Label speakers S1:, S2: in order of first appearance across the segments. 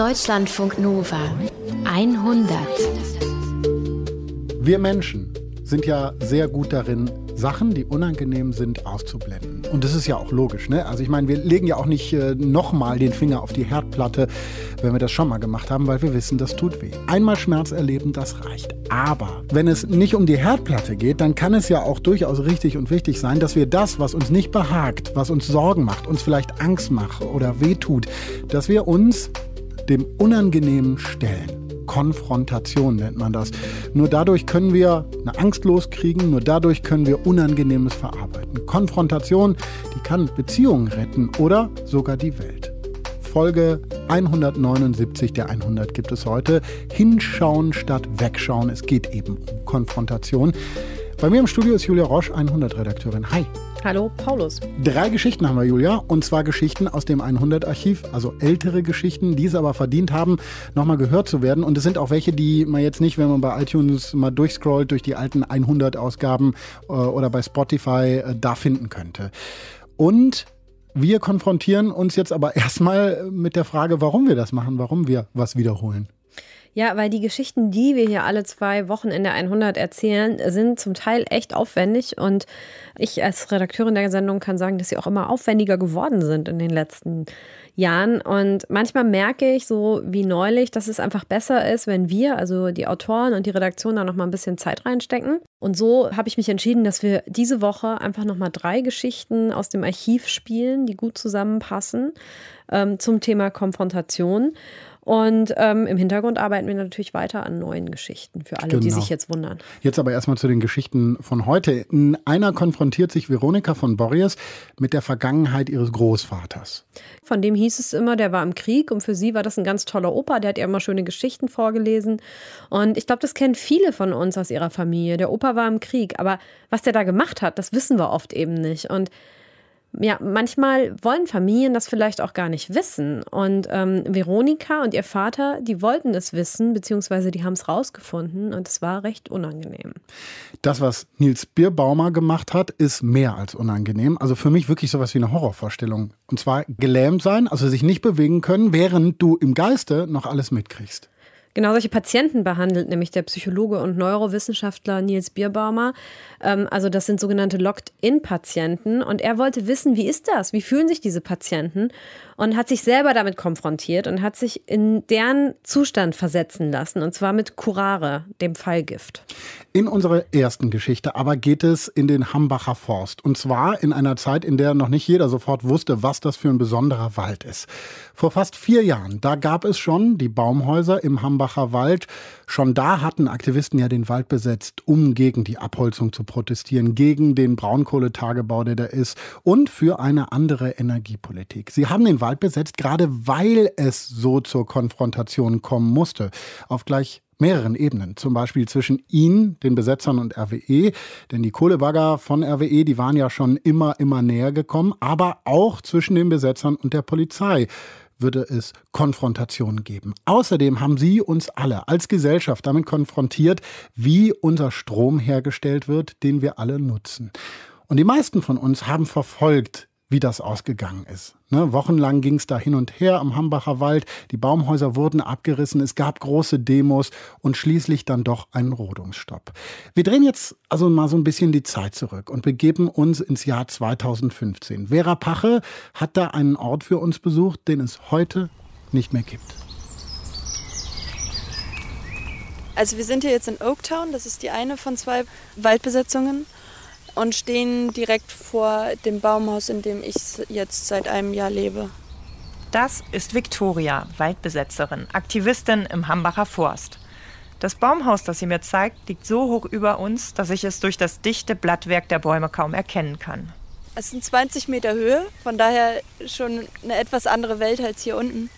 S1: Deutschlandfunk Nova 100.
S2: Wir Menschen sind ja sehr gut darin, Sachen, die unangenehm sind, auszublenden. Und das ist ja auch logisch. Ne? Also ich meine, wir legen ja auch nicht äh, nochmal den Finger auf die Herdplatte, wenn wir das schon mal gemacht haben, weil wir wissen, das tut weh. Einmal Schmerz erleben, das reicht. Aber wenn es nicht um die Herdplatte geht, dann kann es ja auch durchaus richtig und wichtig sein, dass wir das, was uns nicht behagt, was uns Sorgen macht, uns vielleicht Angst macht oder wehtut, dass wir uns dem Unangenehmen stellen. Konfrontation nennt man das. Nur dadurch können wir eine Angst loskriegen, nur dadurch können wir Unangenehmes verarbeiten. Konfrontation, die kann Beziehungen retten oder sogar die Welt. Folge 179 der 100 gibt es heute. Hinschauen statt wegschauen. Es geht eben um Konfrontation. Bei mir im Studio ist Julia Roche, 100-Redakteurin. Hi.
S3: Hallo, Paulus.
S2: Drei Geschichten haben wir, Julia. Und zwar Geschichten aus dem 100-Archiv, also ältere Geschichten, die es aber verdient haben, nochmal gehört zu werden. Und es sind auch welche, die man jetzt nicht, wenn man bei iTunes mal durchscrollt durch die alten 100-Ausgaben äh, oder bei Spotify äh, da finden könnte. Und wir konfrontieren uns jetzt aber erstmal mit der Frage, warum wir das machen, warum wir was wiederholen.
S3: Ja, weil die Geschichten, die wir hier alle zwei Wochen in der 100 erzählen, sind zum Teil echt aufwendig. Und ich als Redakteurin der Sendung kann sagen, dass sie auch immer aufwendiger geworden sind in den letzten Jahren. Und manchmal merke ich so wie neulich, dass es einfach besser ist, wenn wir, also die Autoren und die Redaktion, da nochmal ein bisschen Zeit reinstecken. Und so habe ich mich entschieden, dass wir diese Woche einfach nochmal drei Geschichten aus dem Archiv spielen, die gut zusammenpassen ähm, zum Thema Konfrontation. Und ähm, im Hintergrund arbeiten wir natürlich weiter an neuen Geschichten für alle, genau. die sich jetzt wundern.
S2: Jetzt aber erstmal zu den Geschichten von heute. In einer konfrontiert sich Veronika von Borries mit der Vergangenheit ihres Großvaters.
S3: Von dem hieß es immer, der war im Krieg und für sie war das ein ganz toller Opa, der hat ihr immer schöne Geschichten vorgelesen. Und ich glaube, das kennen viele von uns aus ihrer Familie. Der Opa war im Krieg, aber was der da gemacht hat, das wissen wir oft eben nicht. Und ja, manchmal wollen Familien das vielleicht auch gar nicht wissen. Und ähm, Veronika und ihr Vater, die wollten es wissen, beziehungsweise die haben es rausgefunden und es war recht unangenehm.
S2: Das, was Nils Bierbaumer gemacht hat, ist mehr als unangenehm. Also für mich wirklich sowas wie eine Horrorvorstellung. Und zwar gelähmt sein, also sich nicht bewegen können, während du im Geiste noch alles mitkriegst.
S3: Genau solche Patienten behandelt nämlich der Psychologe und Neurowissenschaftler Nils Bierbaumer. Ähm, also das sind sogenannte Locked-in-Patienten. Und er wollte wissen, wie ist das? Wie fühlen sich diese Patienten? Und hat sich selber damit konfrontiert und hat sich in deren Zustand versetzen lassen. Und zwar mit Curare, dem Fallgift.
S2: In unserer ersten Geschichte aber geht es in den Hambacher Forst. Und zwar in einer Zeit, in der noch nicht jeder sofort wusste, was das für ein besonderer Wald ist. Vor fast vier Jahren, da gab es schon die Baumhäuser im Hambacher Wald. Schon da hatten Aktivisten ja den Wald besetzt, um gegen die Abholzung zu protestieren, gegen den Braunkohletagebau, der da ist und für eine andere Energiepolitik. Sie haben den Wald besetzt, gerade weil es so zur Konfrontation kommen musste. Auf gleich mehreren Ebenen. Zum Beispiel zwischen ihnen, den Besetzern und RWE. Denn die Kohlebagger von RWE, die waren ja schon immer, immer näher gekommen. Aber auch zwischen den Besetzern und der Polizei würde es Konfrontationen geben. Außerdem haben Sie uns alle als Gesellschaft damit konfrontiert, wie unser Strom hergestellt wird, den wir alle nutzen. Und die meisten von uns haben verfolgt, wie das ausgegangen ist. Ne, wochenlang ging es da hin und her am Hambacher Wald. Die Baumhäuser wurden abgerissen. Es gab große Demos und schließlich dann doch einen Rodungsstopp. Wir drehen jetzt also mal so ein bisschen die Zeit zurück und begeben uns ins Jahr 2015. Vera Pache hat da einen Ort für uns besucht, den es heute nicht mehr gibt.
S4: Also wir sind hier jetzt in Oaktown. Das ist die eine von zwei Waldbesetzungen und stehen direkt vor dem Baumhaus, in dem ich jetzt seit einem Jahr lebe.
S5: Das ist Viktoria, Waldbesetzerin, Aktivistin im Hambacher Forst. Das Baumhaus, das sie mir zeigt, liegt so hoch über uns, dass ich es durch das dichte Blattwerk der Bäume kaum erkennen kann.
S4: Es sind 20 Meter Höhe, von daher schon eine etwas andere Welt als hier unten.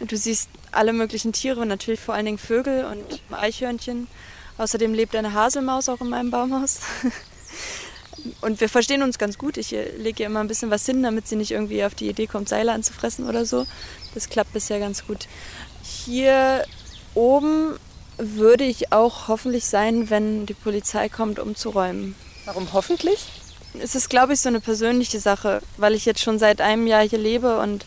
S4: Du siehst alle möglichen Tiere, natürlich vor allen Dingen Vögel und Eichhörnchen. Außerdem lebt eine Haselmaus auch in meinem Baumhaus. Und wir verstehen uns ganz gut. Ich äh, lege ihr immer ein bisschen was hin, damit sie nicht irgendwie auf die Idee kommt, Seile anzufressen oder so. Das klappt bisher ganz gut. Hier oben würde ich auch hoffentlich sein, wenn die Polizei kommt, um zu räumen.
S5: Warum hoffentlich?
S4: Es ist, glaube ich, so eine persönliche Sache, weil ich jetzt schon seit einem Jahr hier lebe und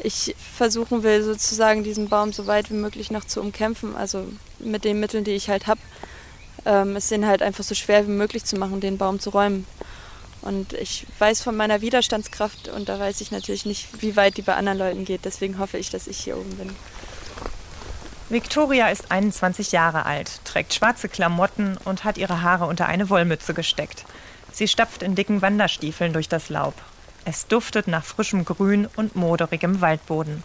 S4: ich versuchen will, sozusagen diesen Baum so weit wie möglich noch zu umkämpfen, also mit den Mitteln, die ich halt habe, ähm, es den halt einfach so schwer wie möglich zu machen, den Baum zu räumen. Und ich weiß von meiner Widerstandskraft und da weiß ich natürlich nicht, wie weit die bei anderen Leuten geht. Deswegen hoffe ich, dass ich hier oben bin.
S5: Victoria ist 21 Jahre alt, trägt schwarze Klamotten und hat ihre Haare unter eine Wollmütze gesteckt. Sie stapft in dicken Wanderstiefeln durch das Laub. Es duftet nach frischem Grün und moderigem Waldboden.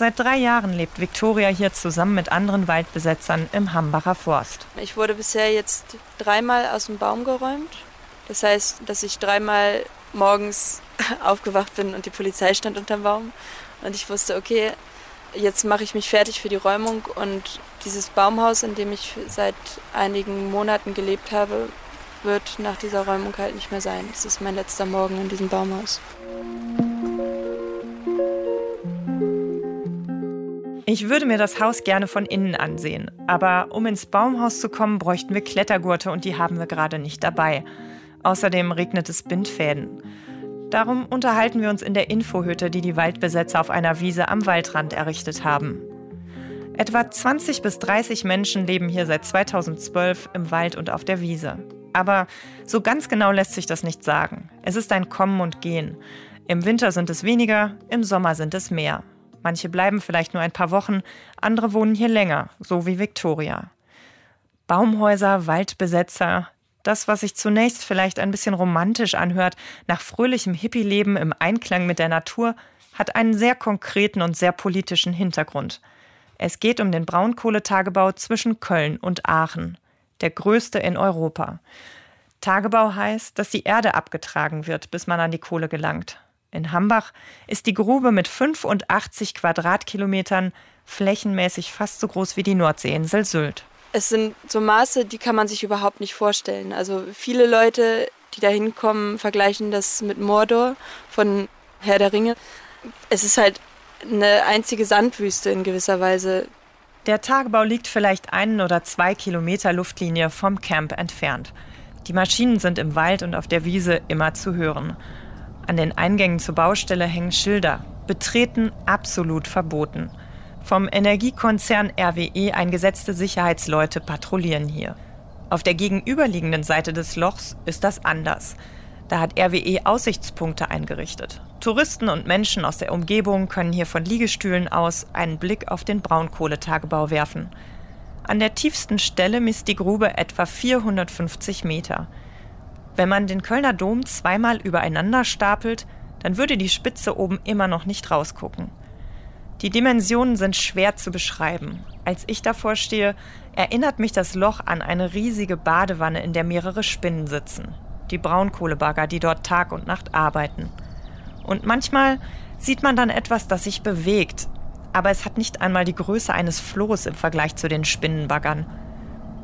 S5: Seit drei Jahren lebt Victoria hier zusammen mit anderen Waldbesetzern im Hambacher Forst.
S4: Ich wurde bisher jetzt dreimal aus dem Baum geräumt. Das heißt, dass ich dreimal morgens aufgewacht bin und die Polizei stand unterm Baum. Und ich wusste, okay, jetzt mache ich mich fertig für die Räumung und dieses Baumhaus, in dem ich seit einigen Monaten gelebt habe, wird nach dieser Räumung halt nicht mehr sein. Es ist mein letzter Morgen in diesem Baumhaus.
S5: Ich würde mir das Haus gerne von innen ansehen, aber um ins Baumhaus zu kommen, bräuchten wir Klettergurte und die haben wir gerade nicht dabei. Außerdem regnet es Bindfäden. Darum unterhalten wir uns in der Infohütte, die die Waldbesetzer auf einer Wiese am Waldrand errichtet haben. Etwa 20 bis 30 Menschen leben hier seit 2012 im Wald und auf der Wiese. Aber so ganz genau lässt sich das nicht sagen. Es ist ein Kommen und Gehen. Im Winter sind es weniger, im Sommer sind es mehr. Manche bleiben vielleicht nur ein paar Wochen, andere wohnen hier länger, so wie Victoria. Baumhäuser, Waldbesetzer, das, was sich zunächst vielleicht ein bisschen romantisch anhört, nach fröhlichem Hippie-Leben im Einklang mit der Natur, hat einen sehr konkreten und sehr politischen Hintergrund. Es geht um den Braunkohletagebau zwischen Köln und Aachen, der größte in Europa. Tagebau heißt, dass die Erde abgetragen wird, bis man an die Kohle gelangt. In Hambach ist die Grube mit 85 Quadratkilometern flächenmäßig fast so groß wie die Nordseeinsel Sylt
S4: es sind so Maße, die kann man sich überhaupt nicht vorstellen. Also viele Leute, die da hinkommen, vergleichen das mit Mordor von Herr der Ringe. Es ist halt eine einzige Sandwüste in gewisser Weise.
S5: Der Tagebau liegt vielleicht einen oder zwei Kilometer Luftlinie vom Camp entfernt. Die Maschinen sind im Wald und auf der Wiese immer zu hören. An den Eingängen zur Baustelle hängen Schilder. Betreten absolut verboten. Vom Energiekonzern RWE eingesetzte Sicherheitsleute patrouillieren hier. Auf der gegenüberliegenden Seite des Lochs ist das anders. Da hat RWE Aussichtspunkte eingerichtet. Touristen und Menschen aus der Umgebung können hier von Liegestühlen aus einen Blick auf den Braunkohletagebau werfen. An der tiefsten Stelle misst die Grube etwa 450 Meter. Wenn man den Kölner Dom zweimal übereinander stapelt, dann würde die Spitze oben immer noch nicht rausgucken. Die Dimensionen sind schwer zu beschreiben. Als ich davor stehe, erinnert mich das Loch an eine riesige Badewanne, in der mehrere Spinnen sitzen. Die Braunkohlebagger, die dort Tag und Nacht arbeiten. Und manchmal sieht man dann etwas, das sich bewegt, aber es hat nicht einmal die Größe eines Flohs im Vergleich zu den Spinnenbaggern.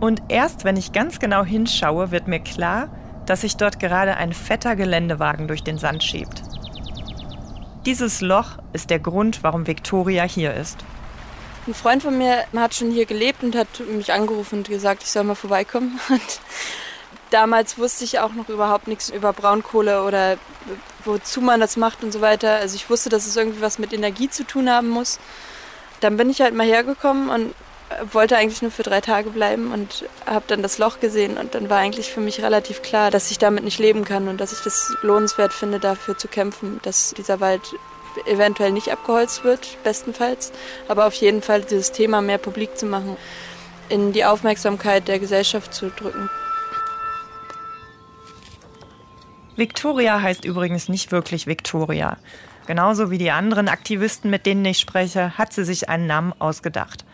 S5: Und erst wenn ich ganz genau hinschaue, wird mir klar, dass sich dort gerade ein fetter Geländewagen durch den Sand schiebt. Dieses Loch ist der Grund, warum Victoria hier ist.
S4: Ein Freund von mir hat schon hier gelebt und hat mich angerufen und gesagt, ich soll mal vorbeikommen. Und damals wusste ich auch noch überhaupt nichts über Braunkohle oder wozu man das macht und so weiter. Also ich wusste, dass es irgendwie was mit Energie zu tun haben muss. Dann bin ich halt mal hergekommen und wollte eigentlich nur für drei Tage bleiben und habe dann das Loch gesehen und dann war eigentlich für mich relativ klar, dass ich damit nicht leben kann und dass ich das lohnenswert finde, dafür zu kämpfen, dass dieser Wald eventuell nicht abgeholzt wird, bestenfalls, aber auf jeden Fall dieses Thema mehr publik zu machen, in die Aufmerksamkeit der Gesellschaft zu drücken.
S5: Victoria heißt übrigens nicht wirklich Victoria. Genauso wie die anderen Aktivisten, mit denen ich spreche, hat sie sich einen Namen ausgedacht.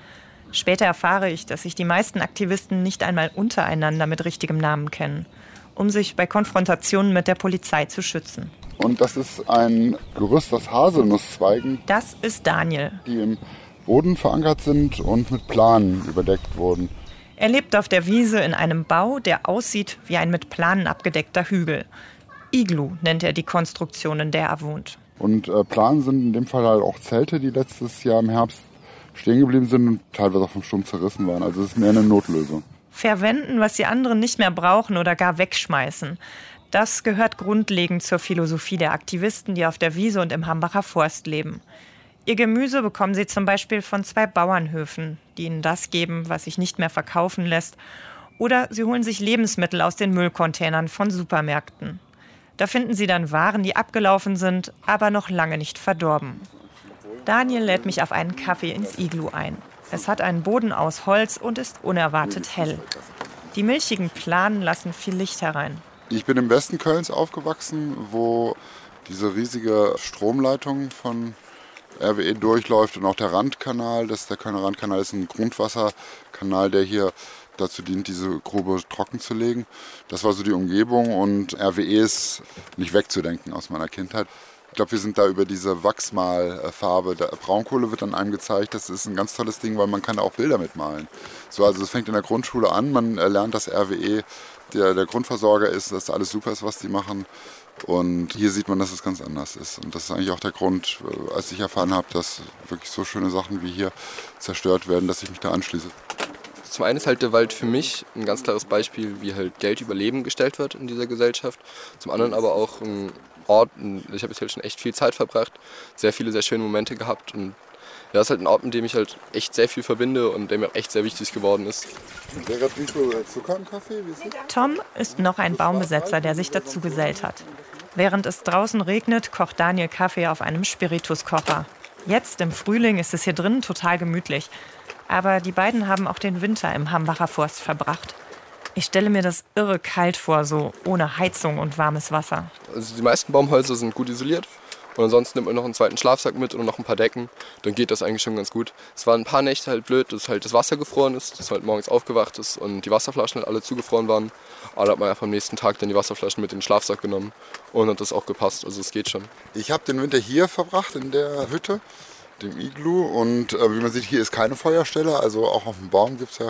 S5: Später erfahre ich, dass sich die meisten Aktivisten nicht einmal untereinander mit richtigem Namen kennen, um sich bei Konfrontationen mit der Polizei zu schützen.
S6: Und das ist ein Gerüst aus Haselnusszweigen.
S5: Das ist Daniel.
S6: Die im Boden verankert sind und mit Planen überdeckt wurden.
S5: Er lebt auf der Wiese in einem Bau, der aussieht wie ein mit Planen abgedeckter Hügel. Iglu nennt er die Konstruktion, in der er wohnt.
S6: Und äh, Planen sind in dem Fall halt auch Zelte, die letztes Jahr im Herbst stehen geblieben sind und teilweise auch vom Sturm zerrissen waren. Also es ist mehr eine Notlösung.
S5: Verwenden, was die anderen nicht mehr brauchen oder gar wegschmeißen. Das gehört grundlegend zur Philosophie der Aktivisten, die auf der Wiese und im Hambacher Forst leben. Ihr Gemüse bekommen sie zum Beispiel von zwei Bauernhöfen, die ihnen das geben, was sich nicht mehr verkaufen lässt. Oder sie holen sich Lebensmittel aus den Müllcontainern von Supermärkten. Da finden sie dann Waren, die abgelaufen sind, aber noch lange nicht verdorben. Daniel lädt mich auf einen Kaffee ins Iglu ein. Es hat einen Boden aus Holz und ist unerwartet hell. Die milchigen Planen lassen viel Licht herein.
S6: Ich bin im Westen Kölns aufgewachsen, wo diese riesige Stromleitung von RWE durchläuft und auch der Randkanal. Das der Kölner Randkanal ist ein Grundwasserkanal, der hier dazu dient, diese Grube trocken zu legen. Das war so die Umgebung und RWE ist nicht wegzudenken aus meiner Kindheit. Ich glaube, wir sind da über diese Wachsmalfarbe. Braunkohle wird an einem gezeigt. Das ist ein ganz tolles Ding, weil man kann da auch Bilder mitmalen. So, also es fängt in der Grundschule an. Man lernt, dass RWE der, der Grundversorger ist, dass alles super ist, was die machen. Und hier sieht man, dass es ganz anders ist. Und das ist eigentlich auch der Grund, äh, als ich erfahren habe, dass wirklich so schöne Sachen wie hier zerstört werden, dass ich mich da anschließe.
S7: Zum einen ist halt der Wald für mich ein ganz klares Beispiel, wie halt Geld über Leben gestellt wird in dieser Gesellschaft. Zum anderen aber auch ein Ort, ich habe jetzt halt schon echt viel Zeit verbracht, sehr viele sehr schöne Momente gehabt und ja, das ist halt ein Ort, mit dem ich halt echt sehr viel verbinde und der mir auch echt sehr wichtig geworden ist.
S5: Zucker im Kaffee? Tom ist noch ein Baumbesetzer, der sich dazu gesellt hat. Während es draußen regnet, kocht Daniel Kaffee auf einem Spirituskocher. Jetzt im Frühling ist es hier drinnen total gemütlich. Aber die beiden haben auch den Winter im Hambacher Forst verbracht. Ich stelle mir das irre kalt vor, so ohne Heizung und warmes Wasser.
S7: Also die meisten Baumhäuser sind gut isoliert. Und ansonsten nimmt man noch einen zweiten Schlafsack mit und noch ein paar Decken. Dann geht das eigentlich schon ganz gut. Es waren ein paar Nächte halt blöd, dass halt das Wasser gefroren ist, dass halt morgens aufgewacht ist und die Wasserflaschen halt alle zugefroren waren. Aber da hat man einfach am nächsten Tag dann die Wasserflaschen mit in den Schlafsack genommen und hat das auch gepasst. Also es geht schon.
S6: Ich habe den Winter hier verbracht in der Hütte dem Iglu. Und äh, wie man sieht, hier ist keine Feuerstelle. Also auch auf dem Baum gibt es ja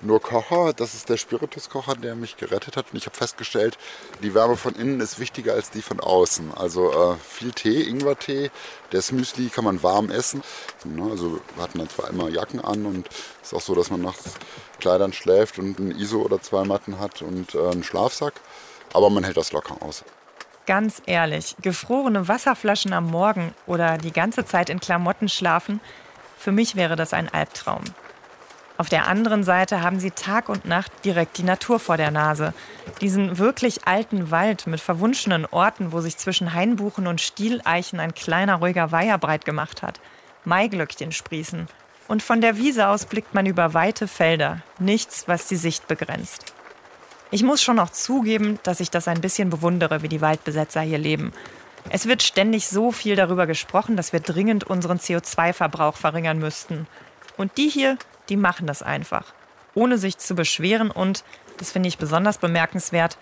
S6: nur Kocher. Das ist der Spirituskocher, der mich gerettet hat. Und ich habe festgestellt, die Wärme von innen ist wichtiger als die von außen. Also äh, viel Tee, Ingwertee. Das Müsli kann man warm essen. Ne, also wir hatten dann zwar immer Jacken an und es ist auch so, dass man nachts Kleidern schläft und ein ISO oder zwei Matten hat und äh, einen Schlafsack. Aber man hält das locker aus.
S5: Ganz ehrlich, gefrorene Wasserflaschen am Morgen oder die ganze Zeit in Klamotten schlafen, für mich wäre das ein Albtraum. Auf der anderen Seite haben sie Tag und Nacht direkt die Natur vor der Nase. Diesen wirklich alten Wald mit verwunschenen Orten, wo sich zwischen Hainbuchen und Stieleichen ein kleiner ruhiger Weiher breit gemacht hat. Maiglöckchen sprießen. Und von der Wiese aus blickt man über weite Felder. Nichts, was die Sicht begrenzt. Ich muss schon noch zugeben, dass ich das ein bisschen bewundere, wie die Waldbesetzer hier leben. Es wird ständig so viel darüber gesprochen, dass wir dringend unseren CO2-Verbrauch verringern müssten. Und die hier, die machen das einfach. Ohne sich zu beschweren und, das finde ich besonders bemerkenswert,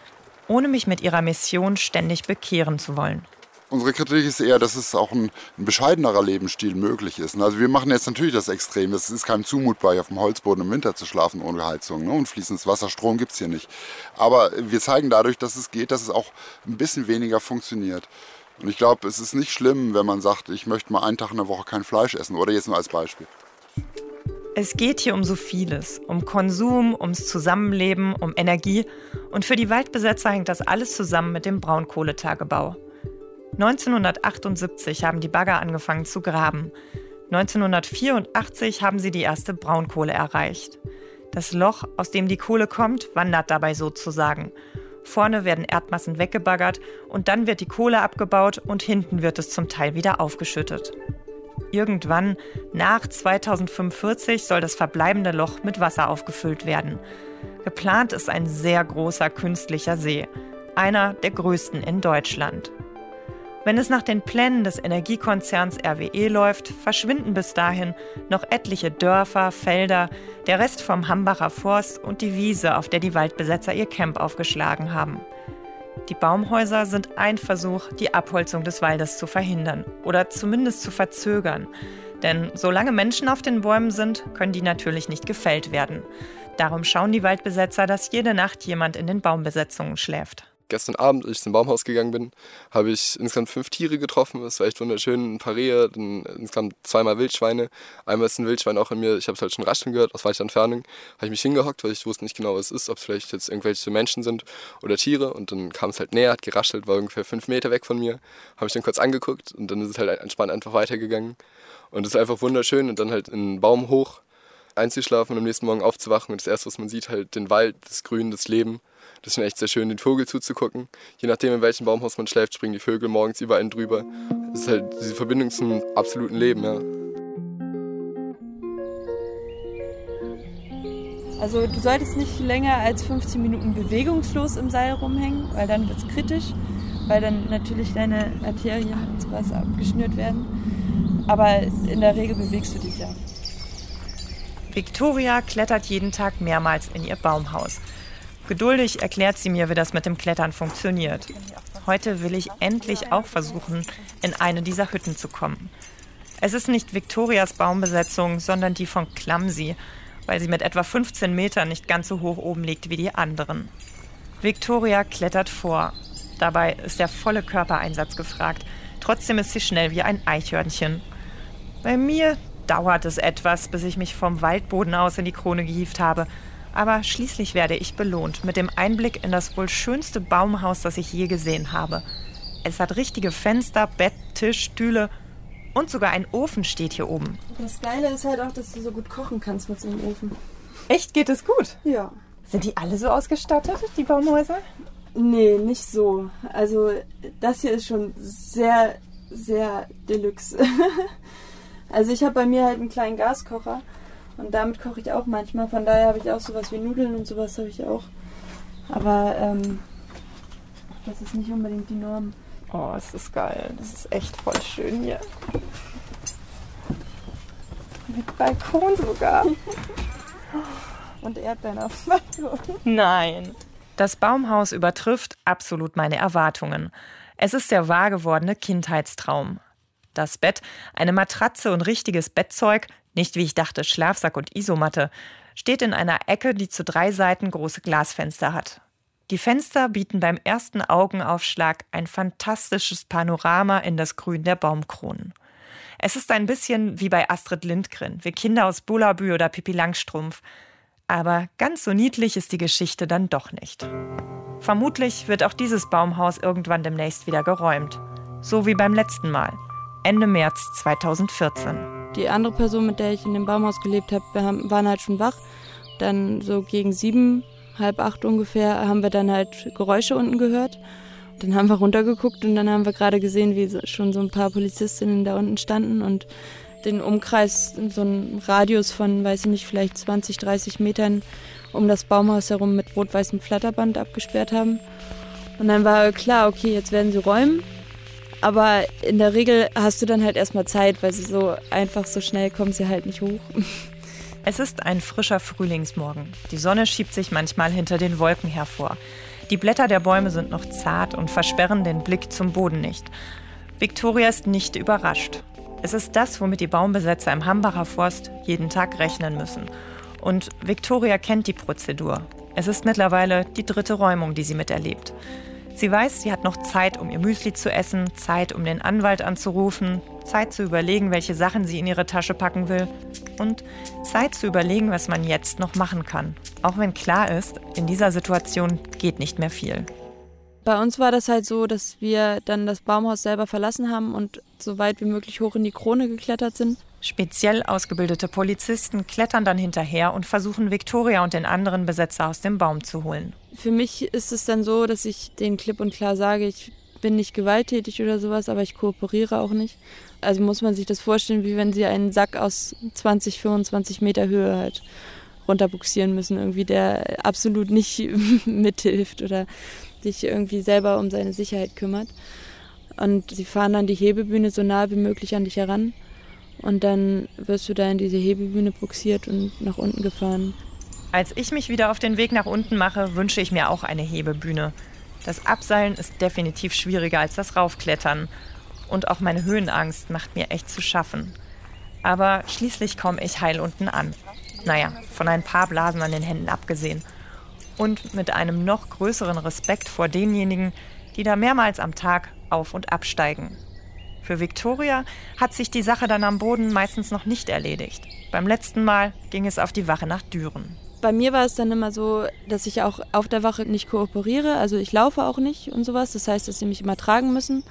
S5: ohne mich mit ihrer Mission ständig bekehren zu wollen.
S6: Unsere Kritik ist eher, dass es auch ein, ein, bescheidenerer Lebensstil möglich ist. Also wir machen jetzt natürlich das Extrem. Es ist keinem zumutbar, hier auf dem Holzboden im Winter zu schlafen ohne Heizung. Ne? Und fließendes Wasser, Strom gibt es hier nicht. Aber wir zeigen dadurch, dass es geht, dass es auch ein bisschen weniger funktioniert. Und ich glaube, es ist nicht schlimm, wenn man sagt, ich möchte mal einen Tag in der Woche kein Fleisch essen. Oder jetzt nur als Beispiel.
S5: Es geht hier um so vieles. Um Konsum, ums Zusammenleben, um Energie. Und für die Waldbesetzer hängt das alles zusammen mit dem Braunkohletagebau. 1978 haben die Bagger angefangen zu graben. 1984 haben sie die erste Braunkohle erreicht. Das Loch, aus dem die Kohle kommt, wandert dabei sozusagen. Vorne werden Erdmassen weggebaggert und dann wird die Kohle abgebaut und hinten wird es zum Teil wieder aufgeschüttet. Irgendwann, nach 2045, soll das verbleibende Loch mit Wasser aufgefüllt werden. Geplant ist ein sehr großer künstlicher See, einer der größten in Deutschland. Wenn es nach den Plänen des Energiekonzerns RWE läuft, verschwinden bis dahin noch etliche Dörfer, Felder, der Rest vom Hambacher Forst und die Wiese, auf der die Waldbesetzer ihr Camp aufgeschlagen haben. Die Baumhäuser sind ein Versuch, die Abholzung des Waldes zu verhindern oder zumindest zu verzögern. Denn solange Menschen auf den Bäumen sind, können die natürlich nicht gefällt werden. Darum schauen die Waldbesetzer, dass jede Nacht jemand in den Baumbesetzungen schläft.
S7: Gestern Abend, als ich zum Baumhaus gegangen bin, habe ich insgesamt fünf Tiere getroffen. Das war echt wunderschön. Ein paar Rehe, dann insgesamt zweimal Wildschweine. Einmal ist ein Wildschwein auch in mir, ich habe es halt schon rascheln gehört, aus weiter Entfernung. Habe ich mich hingehockt, weil ich wusste nicht genau, was es ist, ob es vielleicht jetzt irgendwelche Menschen sind oder Tiere. Und dann kam es halt näher, hat geraschelt, war ungefähr fünf Meter weg von mir. Habe ich dann kurz angeguckt und dann ist es halt entspannt einfach weitergegangen. Und es ist einfach wunderschön und dann halt in den Baum hoch einzuschlafen und am nächsten Morgen aufzuwachen und das erste, was man sieht, halt den Wald, das Grün, das Leben. Das ist schon echt sehr schön, den Vogel zuzugucken. Je nachdem, in welchem Baumhaus man schläft, springen die Vögel morgens über einen drüber. Das ist halt diese Verbindung zum absoluten Leben, ja.
S4: Also du solltest nicht länger als 15 Minuten bewegungslos im Seil rumhängen, weil dann wird es kritisch, weil dann natürlich deine Arterien und sowas abgeschnürt werden. Aber in der Regel bewegst du dich ja.
S5: Victoria klettert jeden Tag mehrmals in ihr Baumhaus. Geduldig erklärt sie mir, wie das mit dem Klettern funktioniert. Heute will ich endlich auch versuchen, in eine dieser Hütten zu kommen. Es ist nicht Victorias Baumbesetzung, sondern die von Clumsy, weil sie mit etwa 15 Metern nicht ganz so hoch oben liegt wie die anderen. Victoria klettert vor. Dabei ist der volle Körpereinsatz gefragt. Trotzdem ist sie schnell wie ein Eichhörnchen. Bei mir dauert es etwas, bis ich mich vom Waldboden aus in die Krone gehievt habe. Aber schließlich werde ich belohnt mit dem Einblick in das wohl schönste Baumhaus, das ich je gesehen habe. Es hat richtige Fenster, Bett, Tisch, Stühle und sogar ein Ofen steht hier oben.
S4: Das Geile ist halt auch, dass du so gut kochen kannst mit so einem Ofen.
S5: Echt? Geht es gut?
S4: Ja.
S5: Sind die alle so ausgestattet, die Baumhäuser?
S4: Nee, nicht so. Also das hier ist schon sehr, sehr deluxe. Also ich habe bei mir halt einen kleinen Gaskocher und damit koche ich auch manchmal. Von daher habe ich auch sowas wie Nudeln und sowas habe ich auch. Aber ähm, das ist nicht unbedingt die Norm.
S5: Oh, es ist geil. Das ist echt voll schön hier.
S4: Mit Balkon sogar. und Erdbeeren auf dem Balkon.
S5: Nein. Das Baumhaus übertrifft absolut meine Erwartungen. Es ist der wahr gewordene Kindheitstraum das Bett, eine Matratze und richtiges Bettzeug, nicht wie ich dachte Schlafsack und Isomatte, steht in einer Ecke, die zu drei Seiten große Glasfenster hat. Die Fenster bieten beim ersten Augenaufschlag ein fantastisches Panorama in das Grün der Baumkronen. Es ist ein bisschen wie bei Astrid Lindgren, wie Kinder aus Bullabü oder Pippi Langstrumpf. Aber ganz so niedlich ist die Geschichte dann doch nicht. Vermutlich wird auch dieses Baumhaus irgendwann demnächst wieder geräumt. So wie beim letzten Mal. Ende März 2014.
S4: Die andere Person, mit der ich in dem Baumhaus gelebt habe, wir haben, waren halt schon wach. Dann so gegen sieben, halb acht ungefähr, haben wir dann halt Geräusche unten gehört. Dann haben wir runtergeguckt und dann haben wir gerade gesehen, wie schon so ein paar Polizistinnen da unten standen und den Umkreis, so einen Radius von, weiß ich nicht, vielleicht 20, 30 Metern um das Baumhaus herum mit rot-weißem Flatterband abgesperrt haben. Und dann war klar, okay, jetzt werden sie räumen. Aber in der Regel hast du dann halt erstmal Zeit, weil sie so einfach so schnell kommen sie halt nicht hoch.
S5: Es ist ein frischer Frühlingsmorgen. Die Sonne schiebt sich manchmal hinter den Wolken hervor. Die Blätter der Bäume sind noch zart und versperren den Blick zum Boden nicht. Victoria ist nicht überrascht. Es ist das, womit die Baumbesetzer im Hambacher Forst jeden Tag rechnen müssen. Und Victoria kennt die Prozedur. Es ist mittlerweile die dritte Räumung, die sie miterlebt. Sie weiß, sie hat noch Zeit, um ihr Müsli zu essen, Zeit, um den Anwalt anzurufen, Zeit zu überlegen, welche Sachen sie in ihre Tasche packen will und Zeit zu überlegen, was man jetzt noch machen kann. Auch wenn klar ist, in dieser Situation geht nicht mehr viel.
S4: Bei uns war das halt so, dass wir dann das Baumhaus selber verlassen haben und so weit wie möglich hoch in die Krone geklettert sind.
S5: Speziell ausgebildete Polizisten klettern dann hinterher und versuchen, Victoria und den anderen Besetzer aus dem Baum zu holen.
S4: Für mich ist es dann so, dass ich denen klipp und klar sage, ich bin nicht gewalttätig oder sowas, aber ich kooperiere auch nicht. Also muss man sich das vorstellen, wie wenn sie einen Sack aus 20, 25 Meter Höhe halt runterbuxieren müssen, irgendwie, der absolut nicht mithilft oder sich irgendwie selber um seine Sicherheit kümmert. Und sie fahren dann die Hebebühne so nah wie möglich an dich heran. Und dann wirst du da in diese Hebebühne buxiert und nach unten gefahren.
S5: Als ich mich wieder auf den Weg nach unten mache, wünsche ich mir auch eine Hebebühne. Das Abseilen ist definitiv schwieriger als das Raufklettern. Und auch meine Höhenangst macht mir echt zu schaffen. Aber schließlich komme ich heil unten an. Naja, von ein paar Blasen an den Händen abgesehen. und mit einem noch größeren Respekt vor denjenigen, die da mehrmals am Tag auf und absteigen. Für Victoria hat sich die Sache dann am Boden meistens noch nicht erledigt. Beim letzten Mal ging es auf die Wache nach Düren.
S4: Bei mir war es dann immer so, dass ich auch auf der Wache nicht kooperiere. Also ich laufe auch nicht und sowas. Das heißt, dass sie mich immer tragen müssen.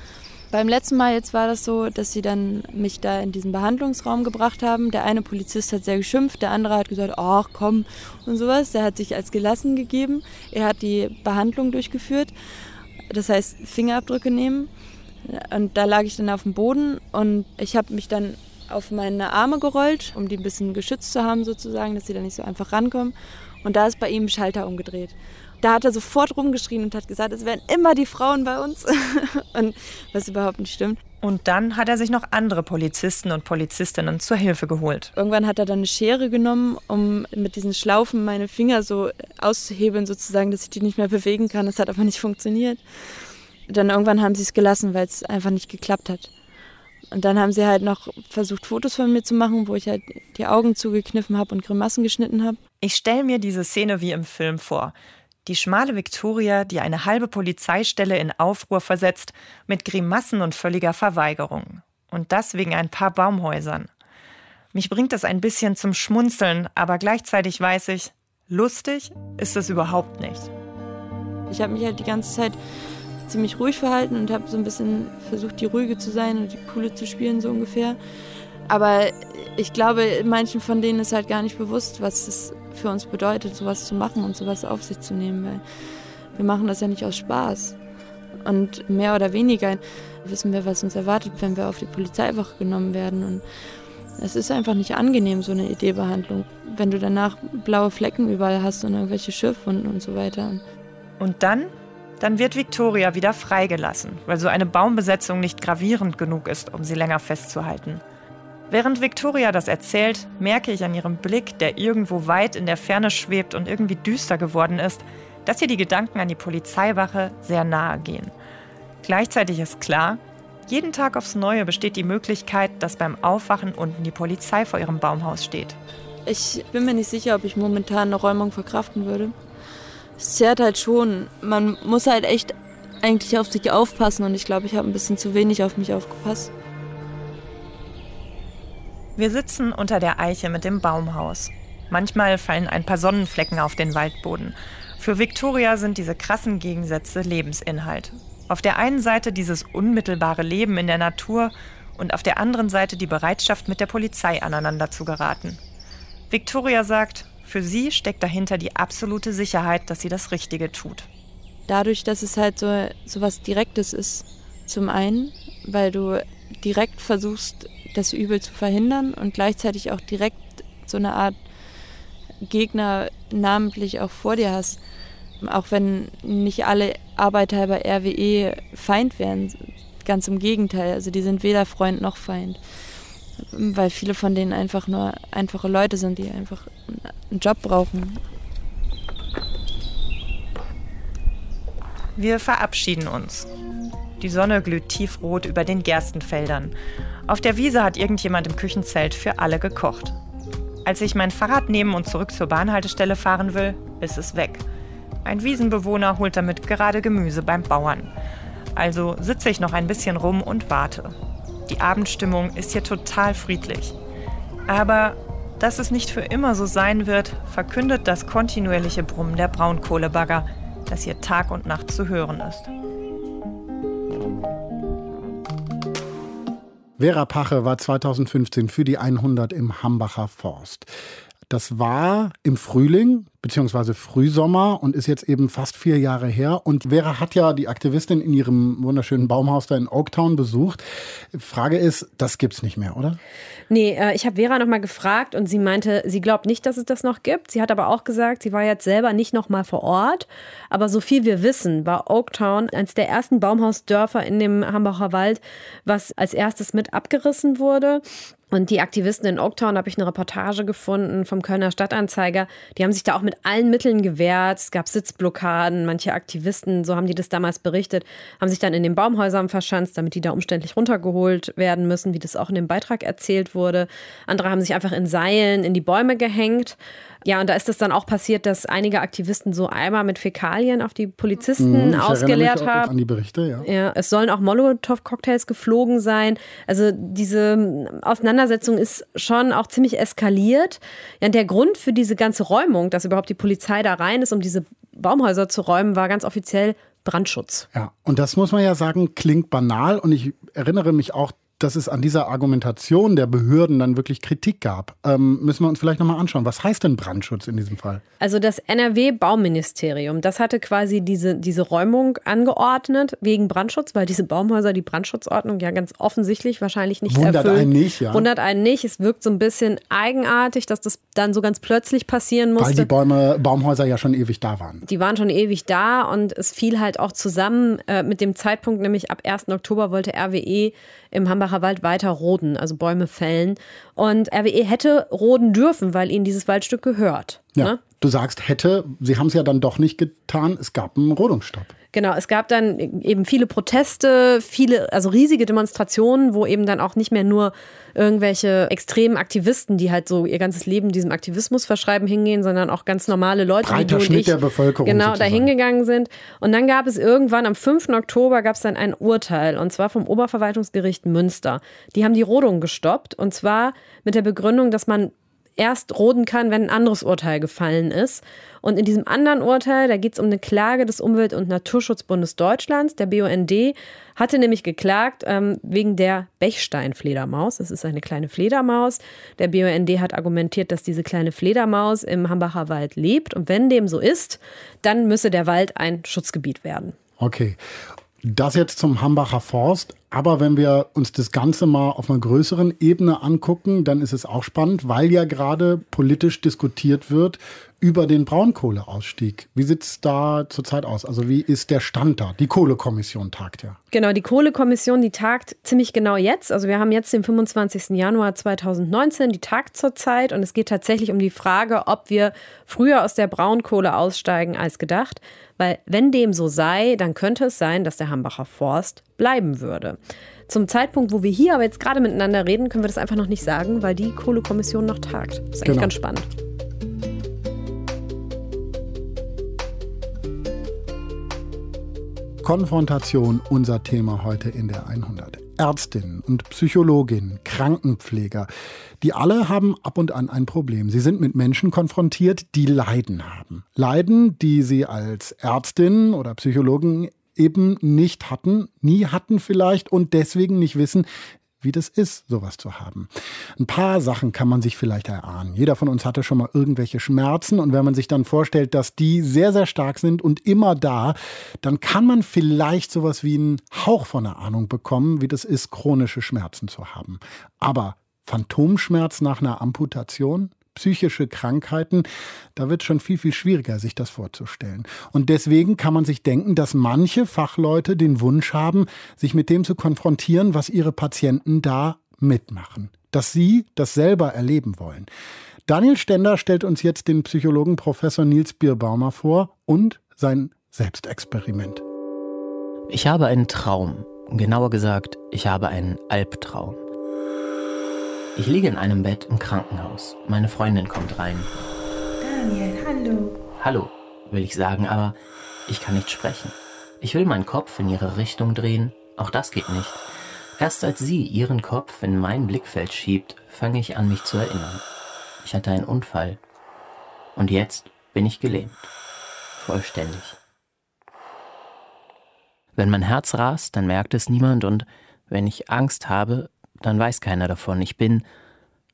S4: Beim letzten Mal jetzt war das so, dass sie dann mich da in diesen Behandlungsraum gebracht haben. Der eine Polizist hat sehr geschimpft, der andere hat gesagt, ach komm und sowas. Der hat sich als gelassen gegeben. Er hat die Behandlung durchgeführt. Das heißt, Fingerabdrücke nehmen. Und da lag ich dann auf dem Boden und ich habe mich dann auf meine Arme gerollt, um die ein bisschen geschützt zu haben sozusagen, dass sie da nicht so einfach rankommen. Und da ist bei ihm ein Schalter umgedreht. Da hat er sofort rumgeschrien und hat gesagt, es wären immer die Frauen bei uns. und was überhaupt nicht stimmt.
S5: Und dann hat er sich noch andere Polizisten und Polizistinnen zur Hilfe geholt.
S4: Irgendwann hat er dann eine Schere genommen, um mit diesen Schlaufen meine Finger so auszuhebeln, sozusagen, dass ich die nicht mehr bewegen kann. Das hat aber nicht funktioniert. Dann irgendwann haben sie es gelassen, weil es einfach nicht geklappt hat. Und dann haben sie halt noch versucht, Fotos von mir zu machen, wo ich halt die Augen zugekniffen habe und Grimassen geschnitten habe.
S5: Ich stelle mir diese Szene wie im Film vor. Die schmale Victoria, die eine halbe Polizeistelle in Aufruhr versetzt, mit Grimassen und völliger Verweigerung. Und das wegen ein paar Baumhäusern. Mich bringt das ein bisschen zum Schmunzeln, aber gleichzeitig weiß ich, lustig ist es überhaupt nicht.
S4: Ich habe mich halt die ganze Zeit ziemlich ruhig verhalten und habe so ein bisschen versucht, die ruhige zu sein und die coole zu spielen, so ungefähr. Aber ich glaube, manchen von denen ist halt gar nicht bewusst, was es für uns bedeutet, sowas zu machen und sowas auf sich zu nehmen, weil wir machen das ja nicht aus Spaß. Und mehr oder weniger wissen wir, was uns erwartet, wenn wir auf die Polizeiwache genommen werden. Und es ist einfach nicht angenehm, so eine Ideebehandlung, wenn du danach blaue Flecken überall hast und irgendwelche Schürfwunden und so weiter.
S5: Und dann dann wird Victoria wieder freigelassen, weil so eine Baumbesetzung nicht gravierend genug ist, um sie länger festzuhalten. Während Victoria das erzählt, merke ich an ihrem Blick, der irgendwo weit in der Ferne schwebt und irgendwie düster geworden ist, dass ihr die Gedanken an die Polizeiwache sehr nahe gehen. Gleichzeitig ist klar, jeden Tag aufs Neue besteht die Möglichkeit, dass beim Aufwachen unten die Polizei vor ihrem Baumhaus steht.
S4: Ich bin mir nicht sicher, ob ich momentan eine Räumung verkraften würde es zerrt halt schon. Man muss halt echt eigentlich auf sich aufpassen und ich glaube, ich habe ein bisschen zu wenig auf mich aufgepasst.
S5: Wir sitzen unter der Eiche mit dem Baumhaus. Manchmal fallen ein paar Sonnenflecken auf den Waldboden. Für Victoria sind diese krassen Gegensätze Lebensinhalt. Auf der einen Seite dieses unmittelbare Leben in der Natur und auf der anderen Seite die Bereitschaft, mit der Polizei aneinander zu geraten. Victoria sagt, für sie steckt dahinter die absolute Sicherheit, dass sie das Richtige tut.
S4: Dadurch, dass es halt so, so was Direktes ist, zum einen, weil du direkt versuchst, das Übel zu verhindern und gleichzeitig auch direkt so eine Art Gegner namentlich auch vor dir hast. Auch wenn nicht alle Arbeiter bei RWE Feind wären, ganz im Gegenteil. Also die sind weder Freund noch Feind weil viele von denen einfach nur einfache Leute sind, die einfach einen Job brauchen.
S5: Wir verabschieden uns. Die Sonne glüht tiefrot über den Gerstenfeldern. Auf der Wiese hat irgendjemand im Küchenzelt für alle gekocht. Als ich mein Fahrrad nehmen und zurück zur Bahnhaltestelle fahren will, ist es weg. Ein Wiesenbewohner holt damit gerade Gemüse beim Bauern. Also sitze ich noch ein bisschen rum und warte. Die Abendstimmung ist hier total friedlich. Aber dass es nicht für immer so sein wird, verkündet das kontinuierliche Brummen der Braunkohlebagger, das hier Tag und Nacht zu hören ist.
S2: Vera Pache war 2015 für die 100 im Hambacher Forst. Das war im Frühling beziehungsweise Frühsommer und ist jetzt eben fast vier Jahre her. Und Vera hat ja die Aktivistin in ihrem wunderschönen Baumhaus da in Oaktown besucht. Frage ist, das gibt's nicht mehr, oder?
S3: Nee, äh, ich habe Vera nochmal gefragt und sie meinte, sie glaubt nicht, dass es das noch gibt. Sie hat aber auch gesagt, sie war jetzt selber nicht nochmal vor Ort. Aber so viel wir wissen, war Oaktown eines der ersten Baumhausdörfer in dem Hambacher Wald, was als erstes mit abgerissen wurde. Und die Aktivisten in Oaktown habe ich eine Reportage gefunden vom Kölner Stadtanzeiger. Die haben sich da auch mit allen Mitteln gewehrt. Es gab Sitzblockaden. Manche Aktivisten, so haben die das damals berichtet, haben sich dann in den Baumhäusern verschanzt, damit die da umständlich runtergeholt werden müssen, wie das auch in dem Beitrag erzählt wurde. Andere haben sich einfach in Seilen in die Bäume gehängt. Ja, und da ist es dann auch passiert, dass einige Aktivisten so einmal mit Fäkalien auf die Polizisten mhm, ausgeleert haben.
S2: An die Berichte, ja.
S3: ja. Es sollen auch Molotow-Cocktails geflogen sein. Also diese Auseinandersetzung ist schon auch ziemlich eskaliert. Ja, und der Grund für diese ganze Räumung, dass überhaupt die Polizei da rein ist, um diese Baumhäuser zu räumen, war ganz offiziell Brandschutz.
S2: Ja, und das muss man ja sagen, klingt banal. Und ich erinnere mich auch dass es an dieser Argumentation der Behörden dann wirklich Kritik gab. Ähm, müssen wir uns vielleicht nochmal anschauen. Was heißt denn Brandschutz in diesem Fall?
S3: Also das NRW-Bauministerium, das hatte quasi diese, diese Räumung angeordnet wegen Brandschutz, weil diese Baumhäuser die Brandschutzordnung ja ganz offensichtlich wahrscheinlich nicht
S2: Wundert
S3: erfüllen.
S2: einen nicht, ja.
S3: Wundert einen nicht. Es wirkt so ein bisschen eigenartig, dass das dann so ganz plötzlich passieren musste.
S2: Weil die Bäume, Baumhäuser ja schon ewig da waren.
S3: Die waren schon ewig da und es fiel halt auch zusammen äh, mit dem Zeitpunkt, nämlich ab 1. Oktober wollte RWE im Hambacher Wald weiter roden, also Bäume fällen. Und RWE hätte roden dürfen, weil ihnen dieses Waldstück gehört.
S2: Ja, ne? du sagst hätte, sie haben es ja dann doch nicht getan, es gab einen Rodungsstopp.
S3: Genau, es gab dann eben viele Proteste, viele, also riesige Demonstrationen, wo eben dann auch nicht mehr nur irgendwelche extremen Aktivisten, die halt so ihr ganzes Leben diesem Aktivismus verschreiben, hingehen, sondern auch ganz normale Leute,
S2: Breiter
S3: wie du
S2: Schnitt
S3: ich,
S2: der Bevölkerung
S3: genau, da hingegangen sind. Und dann gab es irgendwann am 5. Oktober gab es dann ein Urteil, und zwar vom Oberverwaltungsgericht Münster. Die haben die Rodung gestoppt, und zwar mit der Begründung, dass man erst roden kann, wenn ein anderes Urteil gefallen ist. Und in diesem anderen Urteil, da geht es um eine Klage des Umwelt- und Naturschutzbundes Deutschlands, der BUND, hatte nämlich geklagt ähm, wegen der Bechsteinfledermaus. Das ist eine kleine Fledermaus. Der BUND hat argumentiert, dass diese kleine Fledermaus im Hambacher Wald lebt. Und wenn dem so ist, dann müsse der Wald ein Schutzgebiet werden.
S2: Okay. Das jetzt zum Hambacher Forst. Aber wenn wir uns das Ganze mal auf einer größeren Ebene angucken, dann ist es auch spannend, weil ja gerade politisch diskutiert wird über den Braunkohleausstieg. Wie sieht es da zurzeit aus? Also wie ist der Stand da? Die Kohlekommission tagt ja.
S3: Genau, die Kohlekommission, die tagt ziemlich genau jetzt. Also wir haben jetzt den 25. Januar 2019, die tagt zurzeit und es geht tatsächlich um die Frage, ob wir früher aus der Braunkohle aussteigen als gedacht. Weil wenn dem so sei, dann könnte es sein, dass der Hambacher Forst bleiben würde. Zum Zeitpunkt, wo wir hier aber jetzt gerade miteinander reden, können wir das einfach noch nicht sagen, weil die Kohlekommission noch tagt. Das ist eigentlich genau. ganz spannend.
S2: Konfrontation unser Thema heute in der 100. Ärztinnen und Psychologinnen, Krankenpfleger, die alle haben ab und an ein Problem. Sie sind mit Menschen konfrontiert, die Leiden haben. Leiden, die sie als Ärztin oder Psychologin eben nicht hatten, nie hatten vielleicht und deswegen nicht wissen, wie das ist, sowas zu haben. Ein paar Sachen kann man sich vielleicht erahnen. Jeder von uns hatte schon mal irgendwelche Schmerzen und wenn man sich dann vorstellt, dass die sehr, sehr stark sind und immer da, dann kann man vielleicht sowas wie einen Hauch von einer Ahnung bekommen, wie das ist, chronische Schmerzen zu haben. Aber Phantomschmerz nach einer Amputation? Psychische Krankheiten, da wird schon viel, viel schwieriger, sich das vorzustellen. Und deswegen kann man sich denken, dass manche Fachleute den Wunsch haben, sich mit dem zu konfrontieren, was ihre Patienten da mitmachen. Dass sie das selber erleben wollen. Daniel Stender stellt uns jetzt den Psychologen Professor Nils Bierbaumer vor und sein Selbstexperiment.
S8: Ich habe einen Traum. Genauer gesagt, ich habe einen Albtraum. Ich liege in einem Bett im Krankenhaus. Meine Freundin kommt rein.
S9: Daniel, hallo.
S8: Hallo, will ich sagen, aber ich kann nicht sprechen. Ich will meinen Kopf in ihre Richtung drehen, auch das geht nicht. Erst als sie ihren Kopf in mein Blickfeld schiebt, fange ich an, mich zu erinnern. Ich hatte einen Unfall. Und jetzt bin ich gelähmt. Vollständig. Wenn mein Herz rast, dann merkt es niemand und wenn ich Angst habe, dann weiß keiner davon. Ich bin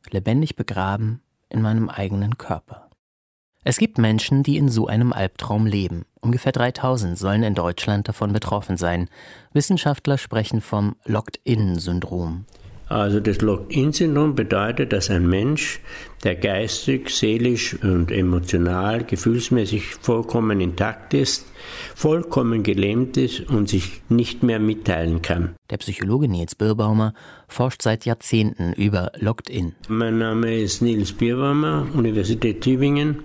S8: lebendig begraben in meinem eigenen Körper. Es gibt Menschen, die in so einem Albtraum leben. Ungefähr 3000 sollen in Deutschland davon betroffen sein. Wissenschaftler sprechen vom Locked-In-Syndrom.
S10: Also das Locked-In-Syndrom bedeutet, dass ein Mensch, der geistig, seelisch und emotional, gefühlsmäßig vollkommen intakt ist, vollkommen gelähmt ist und sich nicht mehr mitteilen kann.
S8: Der Psychologe Nils Birbaumer forscht seit Jahrzehnten über Locked-In.
S10: Mein Name ist Nils Birbaumer, Universität Tübingen,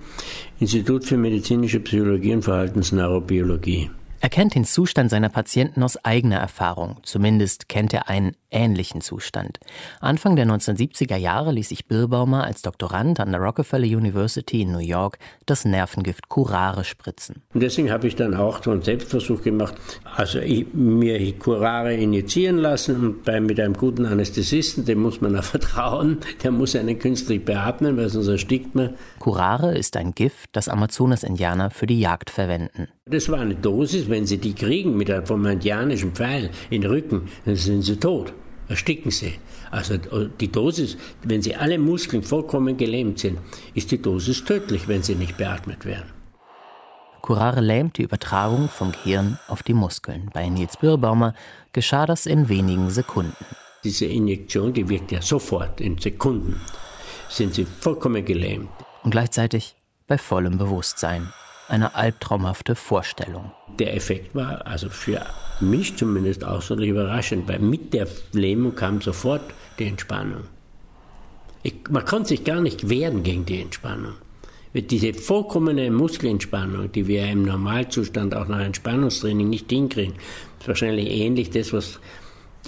S10: Institut für medizinische Psychologie und Verhaltensneurobiologie.
S8: Er kennt den Zustand seiner Patienten aus eigener Erfahrung. Zumindest kennt er einen ähnlichen Zustand. Anfang der 1970er Jahre ließ sich Birrbaumer als Doktorand an der Rockefeller University in New York das Nervengift Curare spritzen.
S10: Und deswegen habe ich dann auch so einen Selbstversuch gemacht. Also ich, mir Curare injizieren lassen und bei, mit einem guten Anästhesisten, dem muss man auch vertrauen, der muss einen künstlich beatmen, weil sonst erstickt man.
S8: Curare ist ein Gift, das Amazonas-Indianer für die Jagd verwenden.
S10: Das war eine Dosis, wenn sie die kriegen mit einem vom indianischen Pfeil in den Rücken, dann sind sie tot, ersticken sie. Also die Dosis, wenn sie alle Muskeln vollkommen gelähmt sind, ist die Dosis tödlich, wenn sie nicht beatmet werden.
S8: Curare lähmt die Übertragung vom Gehirn auf die Muskeln. Bei Nils Birrbaumer geschah das in wenigen Sekunden.
S10: Diese Injektion, die wirkt ja sofort, in Sekunden sind sie vollkommen gelähmt.
S8: Und gleichzeitig bei vollem Bewusstsein eine albtraumhafte Vorstellung.
S10: Der Effekt war also für mich zumindest außerordentlich überraschend, weil mit der Lähmung kam sofort die Entspannung. Ich, man konnte sich gar nicht wehren gegen die Entspannung. Diese vollkommene Muskelentspannung, die wir im Normalzustand auch nach Entspannungstraining nicht hinkriegen, ist wahrscheinlich ähnlich das, was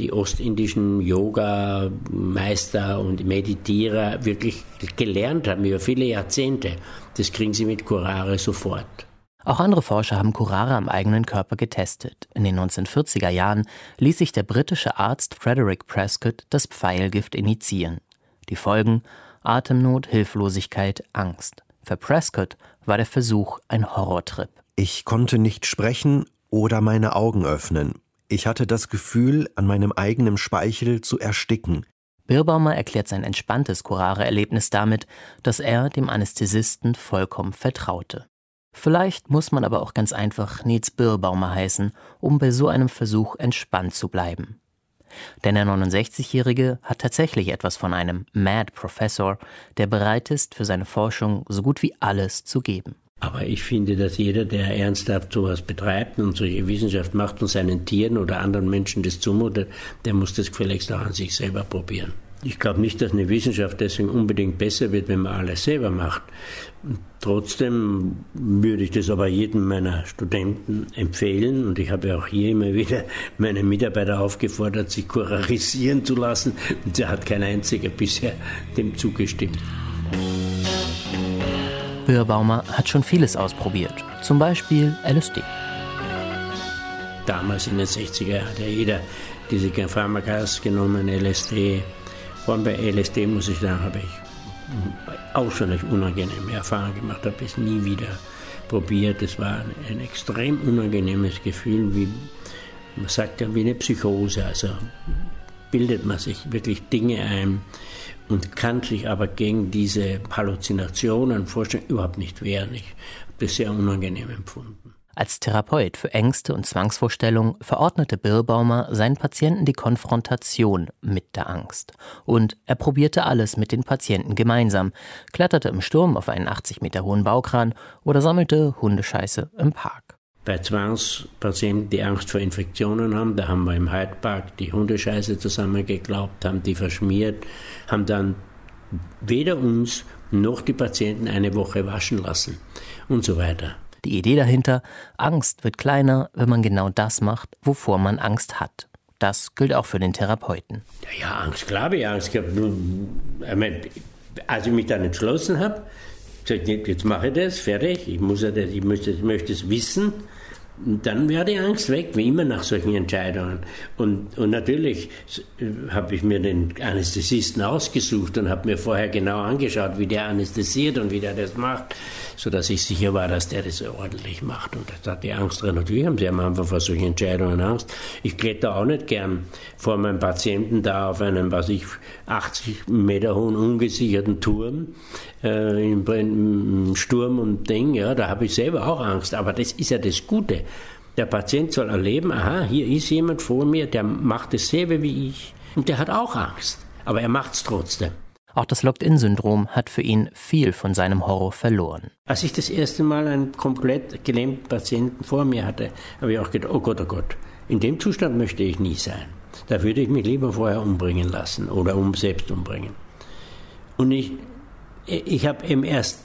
S10: die ostindischen Yoga-Meister und Meditierer wirklich gelernt haben über viele Jahrzehnte. Das kriegen sie mit Curare sofort.
S8: Auch andere Forscher haben Curare am eigenen Körper getestet. In den 1940er Jahren ließ sich der britische Arzt Frederick Prescott das Pfeilgift initiieren. Die Folgen Atemnot, Hilflosigkeit, Angst. Für Prescott war der Versuch ein Horrortrip.
S11: Ich konnte nicht sprechen oder meine Augen öffnen. Ich hatte das Gefühl, an meinem eigenen Speichel zu ersticken.
S8: Birbaumer erklärt sein entspanntes Curare-Erlebnis damit, dass er dem Anästhesisten vollkommen vertraute. Vielleicht muss man aber auch ganz einfach Nils Birbaumer heißen, um bei so einem Versuch entspannt zu bleiben. Denn der 69-Jährige hat tatsächlich etwas von einem Mad Professor, der bereit ist, für seine Forschung so gut wie alles zu geben.
S10: Aber ich finde, dass jeder, der ernsthaft sowas betreibt und solche Wissenschaft macht und seinen Tieren oder anderen Menschen das zumutet, der muss das gefälligst auch an sich selber probieren. Ich glaube nicht, dass eine Wissenschaft deswegen unbedingt besser wird, wenn man alles selber macht. Trotzdem würde ich das aber jedem meiner Studenten empfehlen und ich habe auch hier immer wieder meine Mitarbeiter aufgefordert, sich kurarisieren zu lassen und da hat kein einziger bisher dem zugestimmt.
S8: Birrbaumer hat schon vieles ausprobiert, zum Beispiel LSD.
S10: Damals in den 60er Jahren hat ja jeder diese Pharmakas genommen, LSD. Vor allem bei LSD, muss ich sagen, habe ich eine unangenehme Erfahrung gemacht, habe es nie wieder probiert. Es war ein, extrem unangenehmes Gefühl, wie man sagt wie eine Psychose. Also bildet man sich wirklich Dinge ein, und kann sich aber gegen diese Halluzinationen, Vorstellungen überhaupt nicht wehren. Ich habe das sehr unangenehm empfunden.
S8: Als Therapeut für Ängste und Zwangsvorstellungen verordnete Birrbaumer seinen Patienten die Konfrontation mit der Angst. Und er probierte alles mit den Patienten gemeinsam, kletterte im Sturm auf einen 80 Meter hohen Baukran oder sammelte Hundescheiße im Park.
S10: Bei Zwangspatienten, die Angst vor Infektionen haben, da haben wir im Hyde Park die Hundescheiße zusammengeklaubt, haben die verschmiert, haben dann weder uns noch die Patienten eine Woche waschen lassen und so weiter.
S8: Die Idee dahinter, Angst wird kleiner, wenn man genau das macht, wovor man Angst hat. Das gilt auch für den Therapeuten.
S10: Ja, ja Angst, klar habe ich Angst gehabt. Als ich mich dann entschlossen habe, jetzt mache ich das, fertig, ich, muss ja das, ich, möchte, ich möchte es wissen, dann wäre die Angst weg, wie immer nach solchen Entscheidungen. Und, und natürlich habe ich mir den Anästhesisten ausgesucht und habe mir vorher genau angeschaut, wie der anästhesiert und wie der das macht, sodass ich sicher war, dass der das ordentlich macht. Und das hat die Angst drin. Natürlich haben sie am Anfang vor solchen Entscheidungen Angst. Ich kletter auch nicht gern vor meinem Patienten da auf einem, was ich, 80 Meter hohen ungesicherten Turm äh, im, im Sturm und Ding. Ja, da habe ich selber auch Angst. Aber das ist ja das Gute der Patient soll erleben, aha, hier ist jemand vor mir, der macht dasselbe wie ich und der hat auch Angst, aber er macht es trotzdem.
S8: Auch das Locked-In-Syndrom hat für ihn viel von seinem Horror verloren.
S10: Als ich das erste Mal einen komplett gelähmten Patienten vor mir hatte, habe ich auch gedacht, oh Gott, oh Gott, in dem Zustand möchte ich nie sein. Da würde ich mich lieber vorher umbringen lassen oder um selbst umbringen. Und ich, ich habe eben erst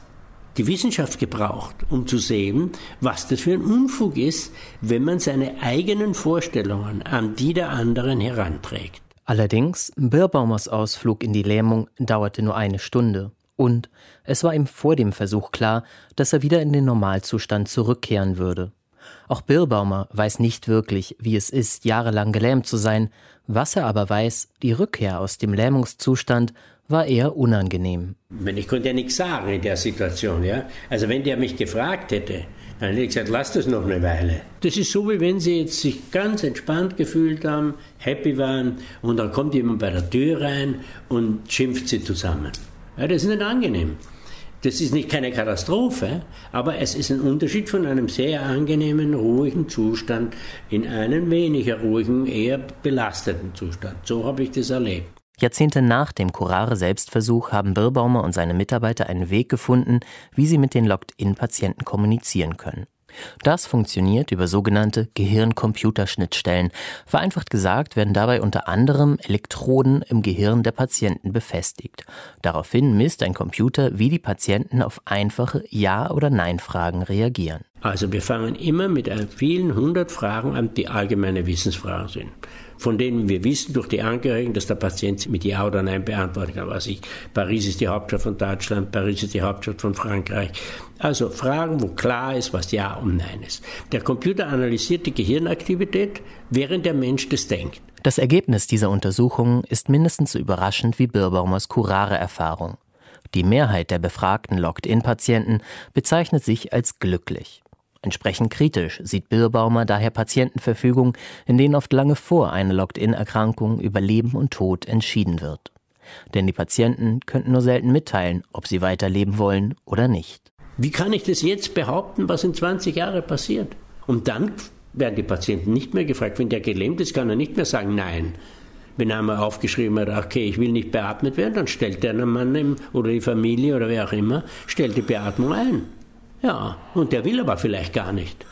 S10: die Wissenschaft gebraucht, um zu sehen, was das für ein Unfug ist, wenn man seine eigenen Vorstellungen an die der anderen heranträgt.
S8: Allerdings, Birbaumers Ausflug in die Lähmung dauerte nur eine Stunde. Und es war ihm vor dem Versuch klar, dass er wieder in den Normalzustand zurückkehren würde. Auch Birrbaumer weiß nicht wirklich, wie es ist, jahrelang gelähmt zu sein. Was er aber weiß, die Rückkehr aus dem Lähmungszustand war eher unangenehm.
S10: Ich konnte ja nichts sagen in der Situation. Ja? Also wenn der mich gefragt hätte, dann hätte ich gesagt, lass das noch eine Weile. Das ist so, wie wenn Sie jetzt sich ganz entspannt gefühlt haben, happy waren und dann kommt jemand bei der Tür rein und schimpft Sie zusammen. Ja, das ist nicht angenehm. Das ist nicht keine Katastrophe, aber es ist ein Unterschied von einem sehr angenehmen, ruhigen Zustand in einen weniger ruhigen, eher belasteten Zustand. So habe ich das erlebt.
S8: Jahrzehnte nach dem Curare-Selbstversuch haben Birrbaumer und seine Mitarbeiter einen Weg gefunden, wie sie mit den Locked-In-Patienten kommunizieren können. Das funktioniert über sogenannte Gehirn-Computerschnittstellen. Vereinfacht gesagt werden dabei unter anderem Elektroden im Gehirn der Patienten befestigt. Daraufhin misst ein Computer, wie die Patienten auf einfache Ja- oder Nein-Fragen reagieren.
S10: Also wir fangen immer mit vielen hundert Fragen an, die allgemeine Wissensfragen sind von denen wir wissen durch die Angehörigen, dass der Patient mit Ja oder Nein beantworten kann. Was ich, Paris ist die Hauptstadt von Deutschland, Paris ist die Hauptstadt von Frankreich. Also Fragen, wo klar ist, was Ja und Nein ist. Der Computer analysiert die Gehirnaktivität, während der Mensch das denkt.
S8: Das Ergebnis dieser Untersuchungen ist mindestens so überraschend wie Birbaumers Curare-Erfahrung. Die Mehrheit der befragten Locked-In-Patienten bezeichnet sich als glücklich. Entsprechend kritisch sieht Birrbaumer daher Patientenverfügungen, in denen oft lange vor einer Locked-In-Erkrankung über Leben und Tod entschieden wird. Denn die Patienten könnten nur selten mitteilen, ob sie weiterleben wollen oder nicht.
S10: Wie kann ich das jetzt behaupten, was in 20 Jahren passiert? Und dann werden die Patienten nicht mehr gefragt. Wenn der gelähmt ist, kann er nicht mehr sagen Nein. Wenn einmal aufgeschrieben hat, okay, ich will nicht beatmet werden, dann stellt der Mann oder die Familie oder wer auch immer, stellt die Beatmung ein. Ja, und der will aber vielleicht gar nicht.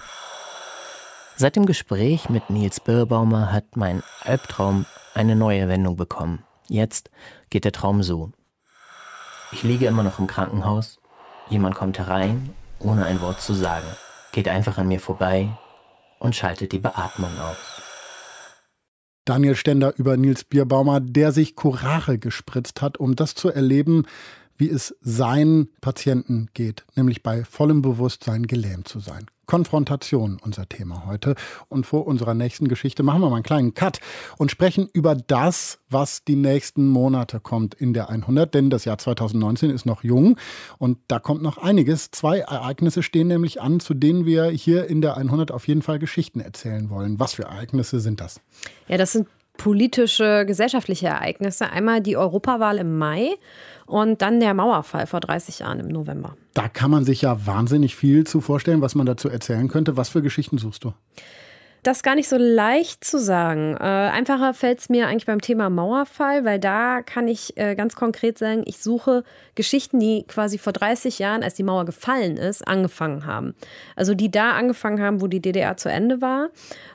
S8: Seit dem Gespräch mit Nils Birrbaumer hat mein Albtraum eine neue Wendung bekommen. Jetzt geht der Traum so. Ich liege immer noch im Krankenhaus. Jemand kommt herein, ohne ein Wort zu sagen, geht einfach an mir vorbei und schaltet die Beatmung aus.
S2: Daniel Stender über Nils Bierbaumer, der sich Curare gespritzt hat, um das zu erleben, wie es seinen Patienten geht, nämlich bei vollem Bewusstsein gelähmt zu sein. Konfrontation, unser Thema heute. Und vor unserer nächsten Geschichte machen wir mal einen kleinen Cut und sprechen über das, was die nächsten Monate kommt in der 100. Denn das Jahr 2019 ist noch jung und da kommt noch einiges. Zwei Ereignisse stehen nämlich an, zu denen wir hier in der 100 auf jeden Fall Geschichten erzählen wollen. Was für Ereignisse sind das?
S3: Ja, das sind politische, gesellschaftliche Ereignisse. Einmal die Europawahl im Mai und dann der Mauerfall vor 30 Jahren im November.
S2: Da kann man sich ja wahnsinnig viel zu vorstellen, was man dazu erzählen könnte. Was für Geschichten suchst du?
S3: Das gar nicht so leicht zu sagen. Äh, einfacher fällt es mir eigentlich beim Thema Mauerfall, weil da kann ich äh, ganz konkret sagen, ich suche Geschichten, die quasi vor 30 Jahren, als die Mauer gefallen ist, angefangen haben. Also die da angefangen haben, wo die DDR zu Ende war.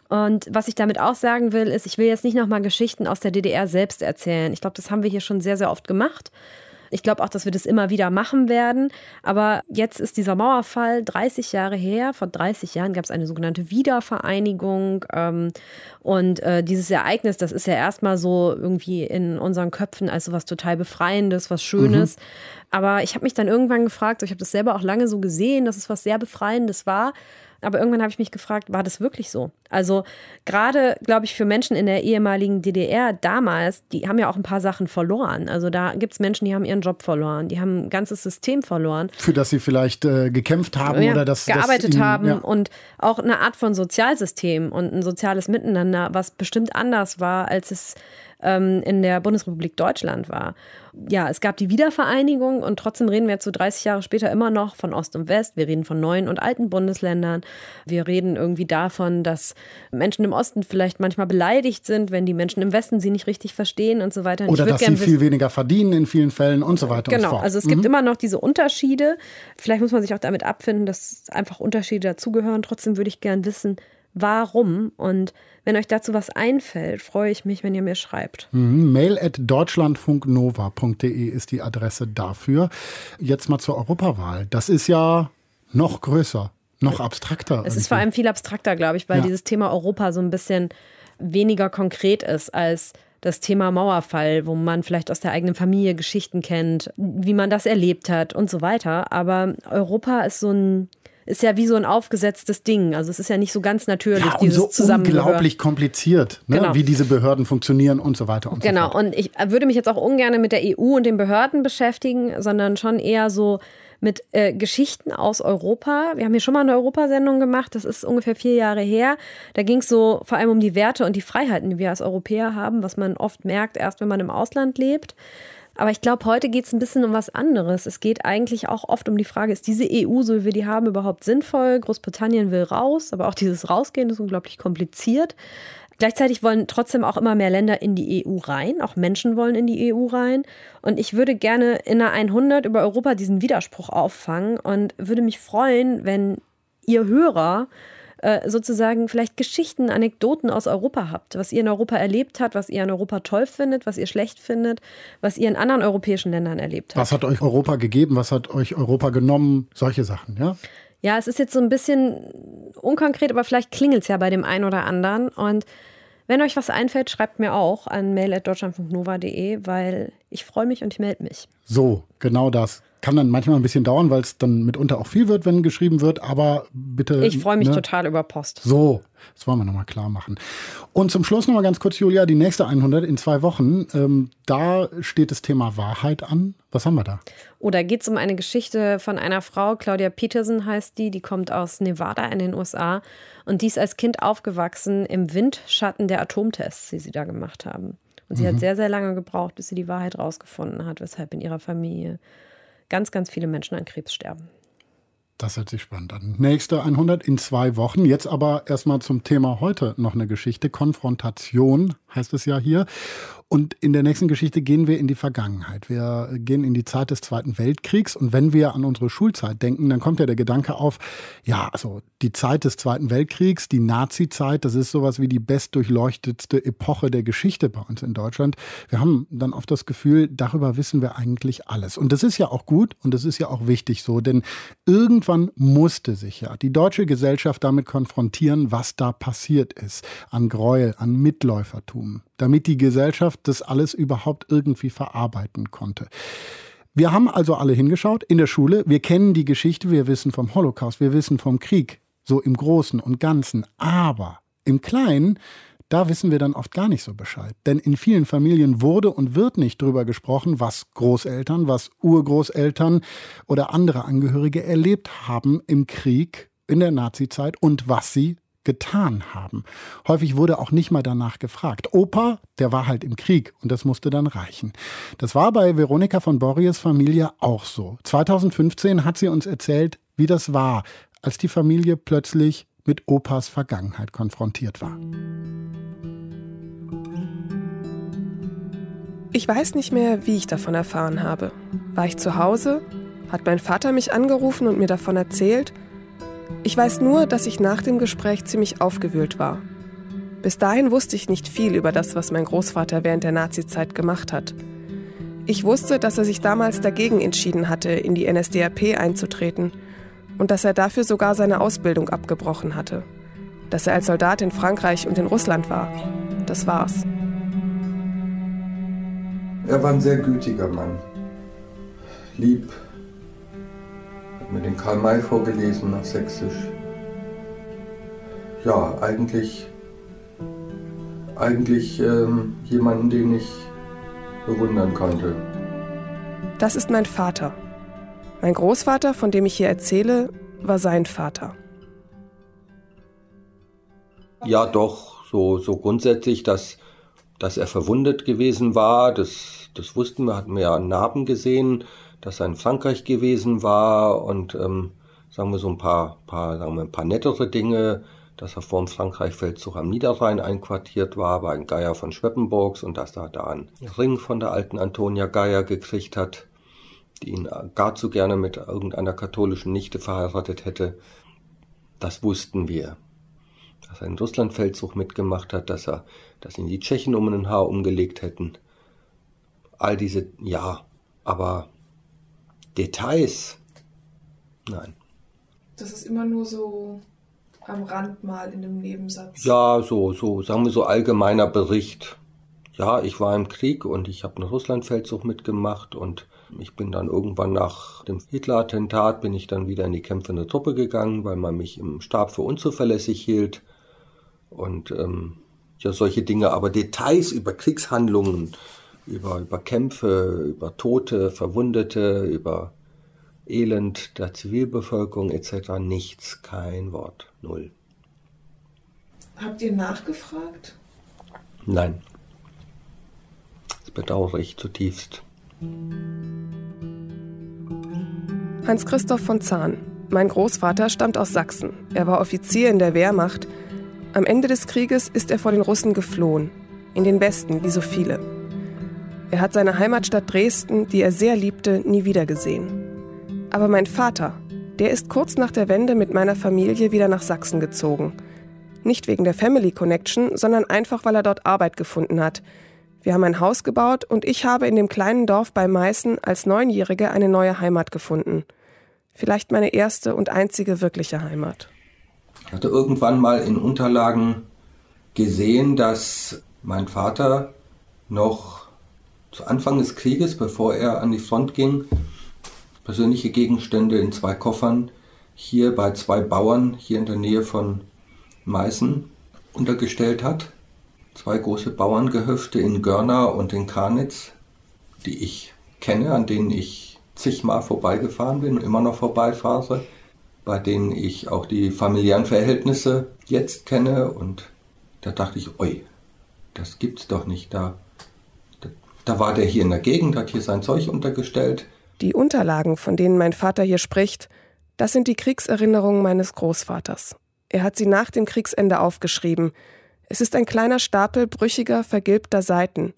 S3: Und was ich damit auch sagen will, ist, ich will jetzt nicht nochmal Geschichten aus der DDR selbst erzählen. Ich glaube, das haben wir hier schon sehr, sehr oft gemacht. Ich glaube auch, dass wir das immer wieder machen werden. Aber jetzt ist dieser Mauerfall 30 Jahre her. Vor 30 Jahren gab es eine sogenannte Wiedervereinigung. Ähm, und äh, dieses Ereignis, das ist ja erstmal so irgendwie in unseren Köpfen als so was total Befreiendes, was Schönes. Mhm. Aber ich habe mich dann irgendwann gefragt, ich habe das selber auch lange so gesehen, dass es was sehr Befreiendes war. Aber irgendwann habe ich mich gefragt, war das wirklich so? Also gerade, glaube ich, für Menschen in der ehemaligen DDR damals, die haben ja auch ein paar Sachen verloren. Also da gibt es Menschen, die haben ihren Job verloren, die haben ein ganzes System verloren.
S2: Für das sie vielleicht äh, gekämpft haben ja, oder das
S3: gearbeitet
S2: das
S3: ihnen, haben ja. und auch eine Art von Sozialsystem und ein soziales Miteinander, was bestimmt anders war, als es ähm, in der Bundesrepublik Deutschland war. Ja, es gab die Wiedervereinigung und trotzdem reden wir jetzt so 30 Jahre später immer noch von Ost und West. Wir reden von neuen und alten Bundesländern. Wir reden irgendwie davon, dass Menschen im Osten vielleicht manchmal beleidigt sind, wenn die Menschen im Westen sie nicht richtig verstehen und so weiter. Und
S2: Oder dass sie viel weniger verdienen in vielen Fällen und so weiter
S3: genau,
S2: und so fort.
S3: Genau, also es mhm. gibt immer noch diese Unterschiede. Vielleicht muss man sich auch damit abfinden, dass einfach Unterschiede dazugehören. Trotzdem würde ich gern wissen, warum. Und wenn euch dazu was einfällt, freue ich mich, wenn ihr mir schreibt.
S2: Mhm. Mail at deutschlandfunknova.de ist die Adresse dafür. Jetzt mal zur Europawahl. Das ist ja noch größer, noch abstrakter.
S3: Es irgendwie. ist vor allem viel abstrakter, glaube ich, weil ja. dieses Thema Europa so ein bisschen weniger konkret ist als das Thema Mauerfall, wo man vielleicht aus der eigenen Familie Geschichten kennt, wie man das erlebt hat und so weiter. Aber Europa ist so ein ist ja wie so ein aufgesetztes Ding. Also es ist ja nicht so ganz natürlich, ja,
S2: und so unglaublich kompliziert, ne? genau. wie diese Behörden funktionieren und so weiter und
S3: genau.
S2: so fort.
S3: Genau, und ich würde mich jetzt auch ungern mit der EU und den Behörden beschäftigen, sondern schon eher so mit äh, Geschichten aus Europa. Wir haben hier schon mal eine Europasendung gemacht, das ist ungefähr vier Jahre her. Da ging es so vor allem um die Werte und die Freiheiten, die wir als Europäer haben, was man oft merkt, erst wenn man im Ausland lebt. Aber ich glaube, heute geht es ein bisschen um was anderes. Es geht eigentlich auch oft um die Frage, ist diese EU, so wie wir die haben, überhaupt sinnvoll? Großbritannien will raus, aber auch dieses Rausgehen ist unglaublich kompliziert. Gleichzeitig wollen trotzdem auch immer mehr Länder in die EU rein. Auch Menschen wollen in die EU rein. Und ich würde gerne in der 100 über Europa diesen Widerspruch auffangen und würde mich freuen, wenn ihr Hörer äh, sozusagen vielleicht Geschichten, Anekdoten aus Europa habt, was ihr in Europa erlebt habt, was ihr in Europa toll findet, was ihr schlecht findet, was ihr in anderen europäischen Ländern erlebt habt.
S2: Was hat euch Europa gegeben, was hat euch Europa genommen, solche Sachen, ja?
S3: Ja, es ist jetzt so ein bisschen unkonkret, aber vielleicht klingelt es ja bei dem einen oder anderen. Und wenn euch was einfällt, schreibt mir auch an mail.deutschland.nova.de, weil ich freue mich und ich melde mich.
S2: So, genau das kann dann manchmal ein bisschen dauern, weil es dann mitunter auch viel wird, wenn geschrieben wird, aber bitte.
S3: Ich freue mich ne? total über Post.
S2: So, das wollen wir nochmal klar machen. Und zum Schluss nochmal ganz kurz, Julia, die nächste 100 in zwei Wochen. Ähm, da steht das Thema Wahrheit an. Was haben wir da?
S3: Oh, da geht es um eine Geschichte von einer Frau, Claudia Peterson heißt die, die kommt aus Nevada in den USA und die ist als Kind aufgewachsen im Windschatten der Atomtests, die sie da gemacht haben. Und sie mhm. hat sehr, sehr lange gebraucht, bis sie die Wahrheit rausgefunden hat, weshalb in ihrer Familie ganz, ganz viele Menschen an Krebs sterben.
S2: Das hört sich spannend an. Nächste 100 in zwei Wochen. Jetzt aber erstmal zum Thema heute noch eine Geschichte. Konfrontation heißt es ja hier. Und in der nächsten Geschichte gehen wir in die Vergangenheit. Wir gehen in die Zeit des Zweiten Weltkriegs. Und wenn wir an unsere Schulzeit denken, dann kommt ja der Gedanke auf, ja, also die Zeit des Zweiten Weltkriegs, die Nazi-Zeit, das ist sowas wie die bestdurchleuchtetste Epoche der Geschichte bei uns in Deutschland. Wir haben dann oft das Gefühl, darüber wissen wir eigentlich alles. Und das ist ja auch gut und das ist ja auch wichtig so, denn irgendwann musste sich ja die deutsche Gesellschaft damit konfrontieren, was da passiert ist. An Gräuel, an Mitläufertum damit die Gesellschaft das alles überhaupt irgendwie verarbeiten konnte. Wir haben also alle hingeschaut in der Schule. Wir kennen die Geschichte, wir wissen vom Holocaust, wir wissen vom Krieg, so im Großen und Ganzen. Aber im Kleinen, da wissen wir dann oft gar nicht so Bescheid. Denn in vielen Familien wurde und wird nicht drüber gesprochen, was Großeltern, was Urgroßeltern oder andere Angehörige erlebt haben im Krieg, in der Nazizeit und was sie getan haben. Häufig wurde auch nicht mal danach gefragt. Opa, der war halt im Krieg und das musste dann reichen. Das war bei Veronika von Borries Familie auch so. 2015 hat sie uns erzählt, wie das war, als die Familie plötzlich mit Opas Vergangenheit konfrontiert war.
S12: Ich weiß nicht mehr, wie ich davon erfahren habe. War ich zu Hause? Hat mein Vater mich angerufen und mir davon erzählt? Ich weiß nur, dass ich nach dem Gespräch ziemlich aufgewühlt war. Bis dahin wusste ich nicht viel über das, was mein Großvater während der Nazizeit gemacht hat. Ich wusste, dass er sich damals dagegen entschieden hatte, in die NSDAP einzutreten und dass er dafür sogar seine Ausbildung abgebrochen hatte. Dass er als Soldat in Frankreich und in Russland war. Das war's.
S13: Er war ein sehr gütiger Mann. Lieb, mir den Karl May vorgelesen nach Sächsisch. Ja, eigentlich, eigentlich ähm, jemanden, den ich bewundern konnte.
S12: Das ist mein Vater. Mein Großvater, von dem ich hier erzähle, war sein Vater.
S13: Ja, doch, so, so grundsätzlich, dass, dass er verwundet gewesen war, das, das wussten wir, hatten wir ja Narben gesehen dass er in Frankreich gewesen war und ähm, sagen wir so ein paar, paar, sagen wir ein paar nettere Dinge, dass er vor dem Frankreich-Feldzug am Niederrhein einquartiert war, bei Geier von Schweppenburgs und dass er da einen Ring von der alten Antonia Geier gekriegt hat, die ihn gar zu gerne mit irgendeiner katholischen Nichte verheiratet hätte. Das wussten wir. dass er einen Russlandfeldzug mitgemacht hat, dass er, dass ihn die Tschechen um ein Haar umgelegt hätten. All diese, ja, aber Details, nein.
S12: Das ist immer nur so am Rand mal in einem Nebensatz.
S13: Ja, so, so, sagen wir so allgemeiner Bericht. Ja, ich war im Krieg und ich habe einen Russlandfeldzug mitgemacht und ich bin dann irgendwann nach dem Hitler-Attentat bin ich dann wieder in die kämpfende Truppe gegangen, weil man mich im Stab für unzuverlässig hielt und ähm, ja solche Dinge. Aber Details über Kriegshandlungen, über über Kämpfe, über Tote, Verwundete, über Elend der Zivilbevölkerung etc. nichts, kein Wort, null.
S12: Habt ihr nachgefragt?
S13: Nein. Das bedauere ich zutiefst.
S12: Hans-Christoph von Zahn. Mein Großvater stammt aus Sachsen. Er war Offizier in der Wehrmacht. Am Ende des Krieges ist er vor den Russen geflohen. In den Westen, wie so viele. Er hat seine Heimatstadt Dresden, die er sehr liebte, nie wiedergesehen. Aber mein Vater, der ist kurz nach der Wende mit meiner Familie wieder nach Sachsen gezogen. Nicht wegen der Family Connection, sondern einfach, weil er dort Arbeit gefunden hat. Wir haben ein Haus gebaut und ich habe in dem kleinen Dorf bei Meißen als Neunjährige eine neue Heimat gefunden. Vielleicht meine erste und einzige wirkliche Heimat.
S13: Ich hatte irgendwann mal in Unterlagen gesehen, dass mein Vater noch zu Anfang des Krieges, bevor er an die Front ging, persönliche Gegenstände in zwei Koffern hier bei zwei Bauern hier in der Nähe von Meißen untergestellt hat. Zwei große Bauerngehöfte in Görna und in Karnitz, die ich kenne, an denen ich zigmal vorbeigefahren bin und immer noch vorbeifahre, bei denen ich auch die familiären Verhältnisse jetzt kenne und da dachte ich, oi, das gibt's doch nicht da. Da, war der hier in der Gegend, hat hier sein Zeug untergestellt.
S12: Die Unterlagen, von denen mein Vater hier spricht, das sind die Kriegserinnerungen meines Großvaters. Er hat sie nach dem Kriegsende aufgeschrieben. Es ist ein kleiner Stapel brüchiger, vergilbter Seiten,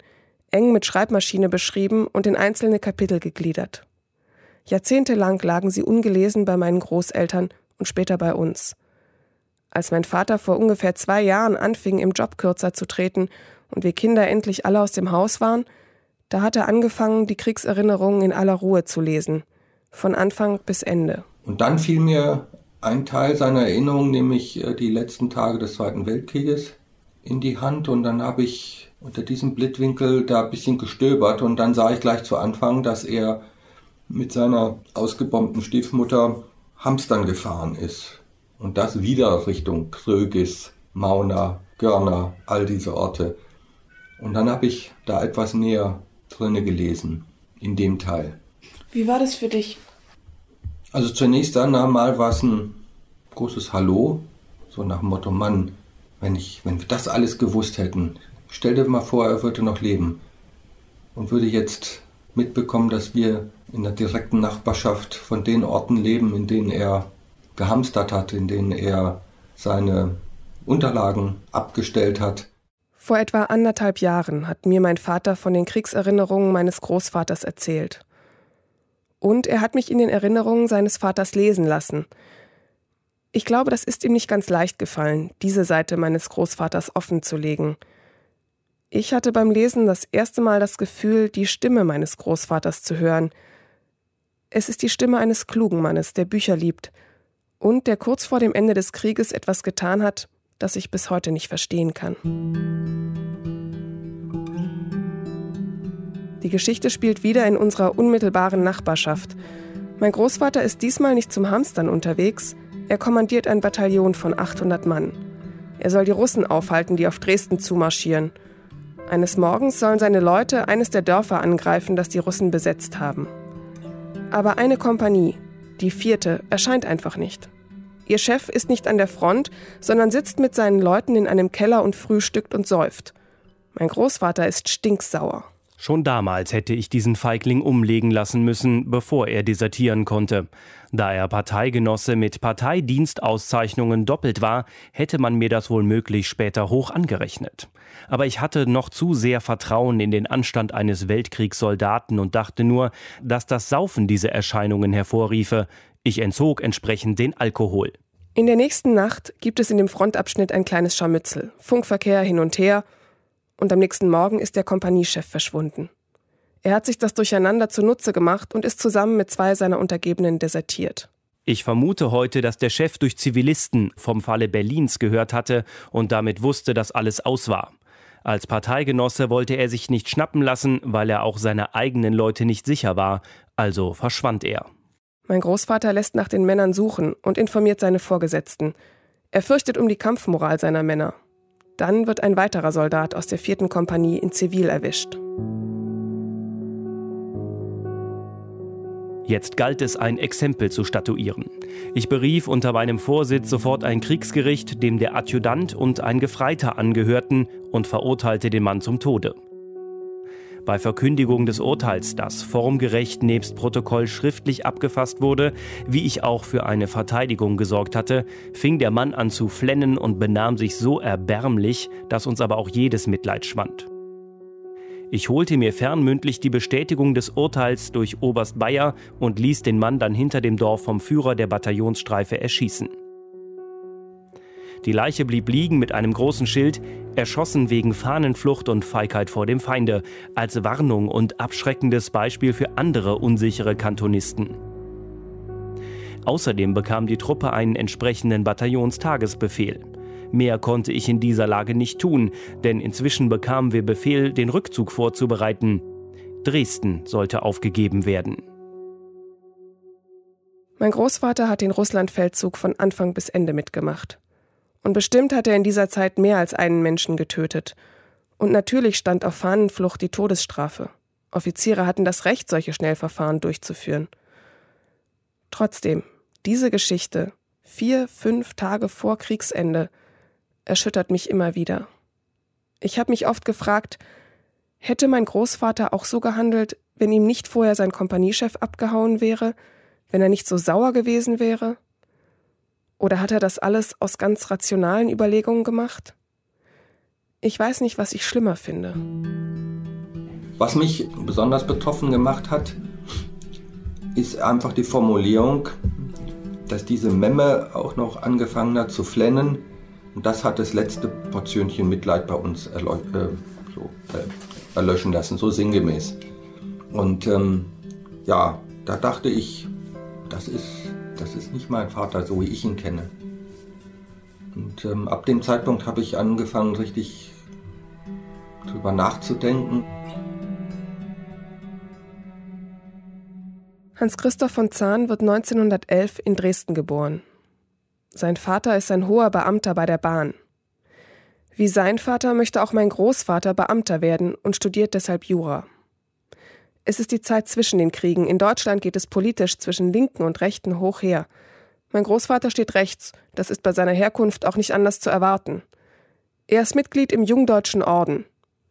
S12: eng mit Schreibmaschine beschrieben und in einzelne Kapitel gegliedert. Jahrzehntelang lagen sie ungelesen bei meinen Großeltern und später bei uns. Als mein Vater vor ungefähr zwei Jahren anfing, im Job kürzer zu treten und wir Kinder endlich alle aus dem Haus waren, da hat er angefangen, die Kriegserinnerungen in aller Ruhe zu lesen, von Anfang bis Ende.
S13: Und dann fiel mir ein Teil seiner Erinnerungen, nämlich äh, die letzten Tage des Zweiten Weltkrieges, in die Hand und dann habe ich unter diesem Blickwinkel da ein bisschen gestöbert und dann sah ich gleich zu Anfang, dass er mit seiner ausgebombten Stiefmutter Hamstern gefahren ist. Und das wieder Richtung Krögis, Mauna, Görner, all diese Orte. Und dann habe ich da etwas näher drinne gelesen, in dem Teil.
S12: Wie war das für dich?
S13: Also zunächst einmal war es ein großes Hallo, so nach dem Motto, Mann, wenn, ich, wenn wir das alles gewusst hätten, stell dir mal vor, er würde noch leben und würde jetzt mitbekommen, dass wir in der direkten Nachbarschaft von den Orten leben, in denen er gehamstert hat, in denen er seine Unterlagen abgestellt hat.
S12: Vor etwa anderthalb Jahren hat mir mein Vater von den Kriegserinnerungen meines Großvaters erzählt. Und er hat mich in den Erinnerungen seines Vaters lesen lassen. Ich glaube, das ist ihm nicht ganz leicht gefallen, diese Seite meines Großvaters offen zu legen – ich hatte beim Lesen das erste Mal das Gefühl, die Stimme meines Großvaters zu hören. Es ist die Stimme eines klugen Mannes, der Bücher liebt und der kurz vor dem Ende des Krieges etwas getan hat, das ich bis heute nicht verstehen kann. Die Geschichte spielt wieder in unserer unmittelbaren Nachbarschaft. Mein Großvater ist diesmal nicht zum Hamstern unterwegs, er kommandiert ein Bataillon von 800 Mann. Er soll die Russen aufhalten, die auf Dresden zumarschieren. Eines Morgens sollen seine Leute eines der Dörfer angreifen, das die Russen besetzt haben. Aber eine Kompanie, die vierte, erscheint einfach nicht. Ihr Chef ist nicht an der Front, sondern sitzt mit seinen Leuten in einem Keller und frühstückt und säuft. Mein Großvater ist stinksauer.
S14: Schon damals hätte ich diesen Feigling umlegen lassen müssen, bevor er desertieren konnte. Da er Parteigenosse mit Parteidienstauszeichnungen doppelt war, hätte man mir das wohl möglich später hoch angerechnet. Aber ich hatte noch zu sehr Vertrauen in den Anstand eines Weltkriegssoldaten und dachte nur, dass das Saufen diese Erscheinungen hervorriefe. Ich entzog entsprechend den Alkohol.
S12: In der nächsten Nacht gibt es in dem Frontabschnitt ein kleines Scharmützel, Funkverkehr hin und her, und am nächsten Morgen ist der Kompaniechef verschwunden. Er hat sich das Durcheinander zunutze gemacht und ist zusammen mit zwei seiner Untergebenen desertiert.
S14: Ich vermute heute, dass der Chef durch Zivilisten vom Falle Berlins gehört hatte und damit wusste, dass alles aus war. Als Parteigenosse wollte er sich nicht schnappen lassen, weil er auch seiner eigenen Leute nicht sicher war, also verschwand er.
S12: Mein Großvater lässt nach den Männern suchen und informiert seine Vorgesetzten. Er fürchtet um die Kampfmoral seiner Männer. Dann wird ein weiterer Soldat aus der vierten Kompanie in Zivil erwischt.
S14: Jetzt galt es, ein Exempel zu statuieren. Ich berief unter meinem Vorsitz sofort ein Kriegsgericht, dem der Adjutant und ein Gefreiter angehörten, und verurteilte den Mann zum Tode. Bei Verkündigung des Urteils, das formgerecht nebst Protokoll schriftlich abgefasst wurde, wie ich auch für eine Verteidigung gesorgt hatte, fing der Mann an zu flennen und benahm sich so erbärmlich, dass uns aber auch jedes Mitleid schwand. Ich holte mir fernmündlich die Bestätigung des Urteils durch Oberst Bayer und ließ den Mann dann hinter dem Dorf vom Führer der Bataillonsstreife erschießen. Die Leiche blieb liegen mit einem großen Schild, erschossen wegen Fahnenflucht und Feigheit vor dem Feinde, als Warnung und abschreckendes Beispiel für andere unsichere Kantonisten. Außerdem bekam die Truppe einen entsprechenden Bataillonstagesbefehl. Mehr konnte ich in dieser Lage nicht tun, denn inzwischen bekamen wir Befehl, den Rückzug vorzubereiten. Dresden sollte aufgegeben werden.
S12: Mein Großvater hat den Russlandfeldzug von Anfang bis Ende mitgemacht. Und bestimmt hat er in dieser Zeit mehr als einen Menschen getötet. Und natürlich stand auf Fahnenflucht die Todesstrafe. Offiziere hatten das Recht, solche Schnellverfahren durchzuführen. Trotzdem, diese Geschichte, vier, fünf Tage vor Kriegsende, erschüttert mich immer wieder. Ich habe mich oft gefragt, hätte mein Großvater auch so gehandelt, wenn ihm nicht vorher sein Kompaniechef abgehauen wäre, wenn er nicht so sauer gewesen wäre? Oder hat er das alles aus ganz rationalen Überlegungen gemacht? Ich weiß nicht, was ich schlimmer finde.
S13: Was mich besonders betroffen gemacht hat, ist einfach die Formulierung, dass diese Memme auch noch angefangen hat zu flennen und das hat das letzte Portionchen Mitleid bei uns äh, so, äh, erlöschen lassen, so sinngemäß. Und ähm, ja, da dachte ich, das ist, das ist nicht mein Vater, so wie ich ihn kenne. Und ähm, ab dem Zeitpunkt habe ich angefangen, richtig drüber nachzudenken.
S12: Hans Christoph von Zahn wird 1911 in Dresden geboren. Sein Vater ist ein hoher Beamter bei der Bahn. Wie sein Vater möchte auch mein Großvater Beamter werden und studiert deshalb Jura. Es ist die Zeit zwischen den Kriegen. In Deutschland geht es politisch zwischen Linken und Rechten hoch her. Mein Großvater steht rechts, das ist bei seiner Herkunft auch nicht anders zu erwarten. Er ist Mitglied im Jungdeutschen Orden.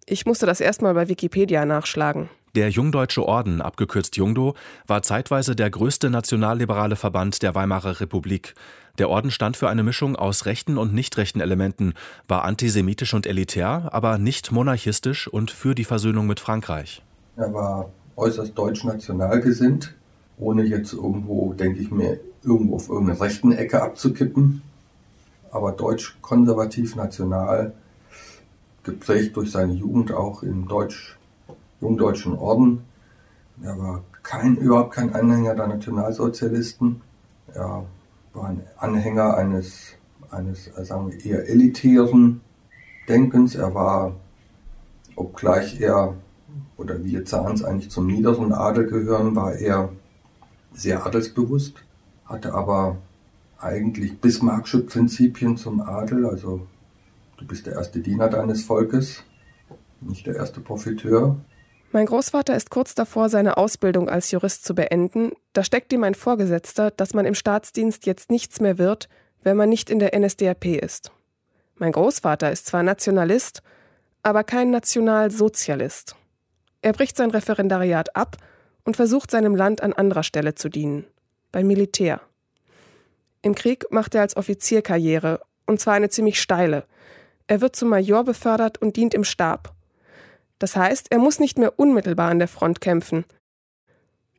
S12: Ich musste das erstmal bei Wikipedia nachschlagen.
S15: Der Jungdeutsche Orden, abgekürzt Jungdo, war zeitweise der größte nationalliberale Verband der Weimarer Republik. Der Orden stand für eine Mischung aus rechten und nicht rechten Elementen, war antisemitisch und elitär, aber nicht monarchistisch und für die Versöhnung mit Frankreich.
S13: Er war äußerst deutsch-national gesinnt, ohne jetzt irgendwo, denke ich mir, irgendwo auf irgendeine rechten Ecke abzukippen, aber deutsch-konservativ-national, geprägt durch seine Jugend auch im Deutsch, Jungdeutschen Orden. Er war kein, überhaupt kein Anhänger der Nationalsozialisten. Er war ein Anhänger eines, eines äh, sagen wir, eher elitären Denkens. Er war, obgleich er oder wir Zahns eigentlich zum niederen Adel gehören, war er sehr adelsbewusst, hatte aber eigentlich Bismarcksche Prinzipien zum Adel, also du bist der erste Diener deines Volkes, nicht der erste Profiteur.
S12: Mein Großvater ist kurz davor, seine Ausbildung als Jurist zu beenden. Da steckt ihm ein Vorgesetzter, dass man im Staatsdienst jetzt nichts mehr wird, wenn man nicht in der NSDAP ist. Mein Großvater ist zwar Nationalist, aber kein Nationalsozialist. Er bricht sein Referendariat ab und versucht seinem Land an anderer Stelle zu dienen, beim Militär. Im Krieg macht er als Offizier Karriere, und zwar eine ziemlich steile. Er wird zum Major befördert und dient im Stab. Das heißt, er muss nicht mehr unmittelbar an der Front kämpfen.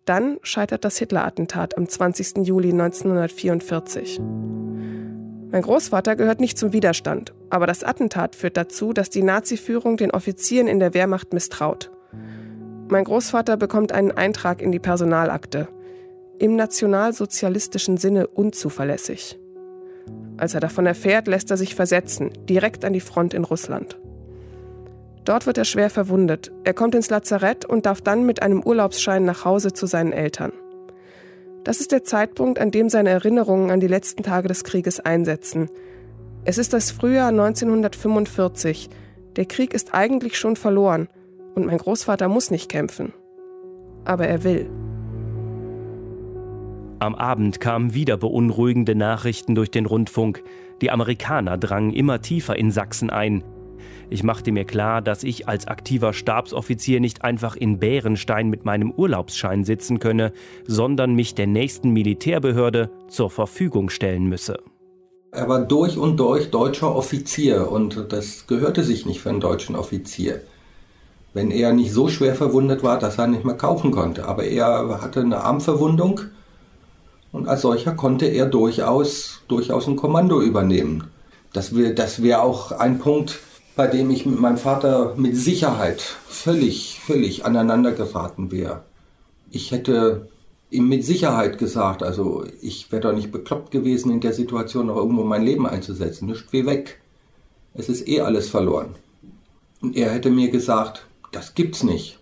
S12: Dann scheitert das Hitler-Attentat am 20. Juli 1944. Mein Großvater gehört nicht zum Widerstand, aber das Attentat führt dazu, dass die Nazi-Führung den Offizieren in der Wehrmacht misstraut. Mein Großvater bekommt einen Eintrag in die Personalakte. Im nationalsozialistischen Sinne unzuverlässig. Als er davon erfährt, lässt er sich versetzen, direkt an die Front in Russland. Dort wird er schwer verwundet. Er kommt ins Lazarett und darf dann mit einem Urlaubsschein nach Hause zu seinen Eltern. Das ist der Zeitpunkt, an dem seine Erinnerungen an die letzten Tage des Krieges einsetzen. Es ist das Frühjahr 1945. Der Krieg ist eigentlich schon verloren und mein Großvater muss nicht kämpfen. Aber er will.
S14: Am Abend kamen wieder beunruhigende Nachrichten durch den Rundfunk. Die Amerikaner drangen immer tiefer in Sachsen ein. Ich machte mir klar, dass ich als aktiver Stabsoffizier nicht einfach in Bärenstein mit meinem Urlaubsschein sitzen könne, sondern mich der nächsten Militärbehörde zur Verfügung stellen müsse.
S13: Er war durch und durch deutscher Offizier und das gehörte sich nicht für einen deutschen Offizier wenn er nicht so schwer verwundet war, dass er nicht mehr kaufen konnte. Aber er hatte eine Armverwundung und als solcher konnte er durchaus, durchaus ein Kommando übernehmen. Das wäre das wär auch ein Punkt, bei dem ich mit meinem Vater mit Sicherheit völlig, völlig aneinander geraten wäre. Ich hätte ihm mit Sicherheit gesagt, also ich wäre doch nicht bekloppt gewesen, in der Situation noch irgendwo mein Leben einzusetzen. Nicht wie weg. Es ist eh alles verloren. Und er hätte mir gesagt, das gibt's nicht.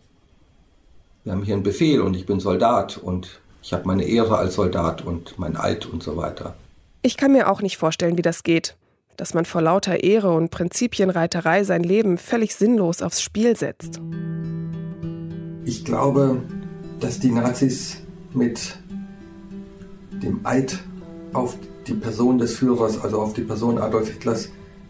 S13: Wir haben hier einen Befehl und ich bin Soldat und ich habe meine Ehre als Soldat und mein Alt und so weiter.
S12: Ich kann mir auch nicht vorstellen, wie das geht, dass man vor lauter Ehre und Prinzipienreiterei sein Leben völlig sinnlos aufs Spiel setzt.
S13: Ich glaube, dass die Nazis mit dem Eid auf die Person des Führers, also auf die Person Adolf Hitlers,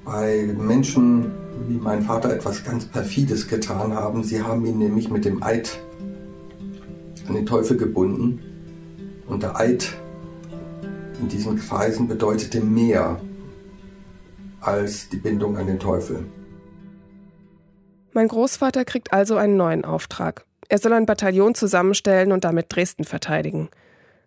S13: bei Menschen wie mein Vater etwas ganz Perfides getan haben. Sie haben ihn nämlich mit dem Eid an den Teufel gebunden. Und der Eid in diesen Kreisen bedeutete mehr als die Bindung an den Teufel.
S12: Mein Großvater kriegt also einen neuen Auftrag. Er soll ein Bataillon zusammenstellen und damit Dresden verteidigen.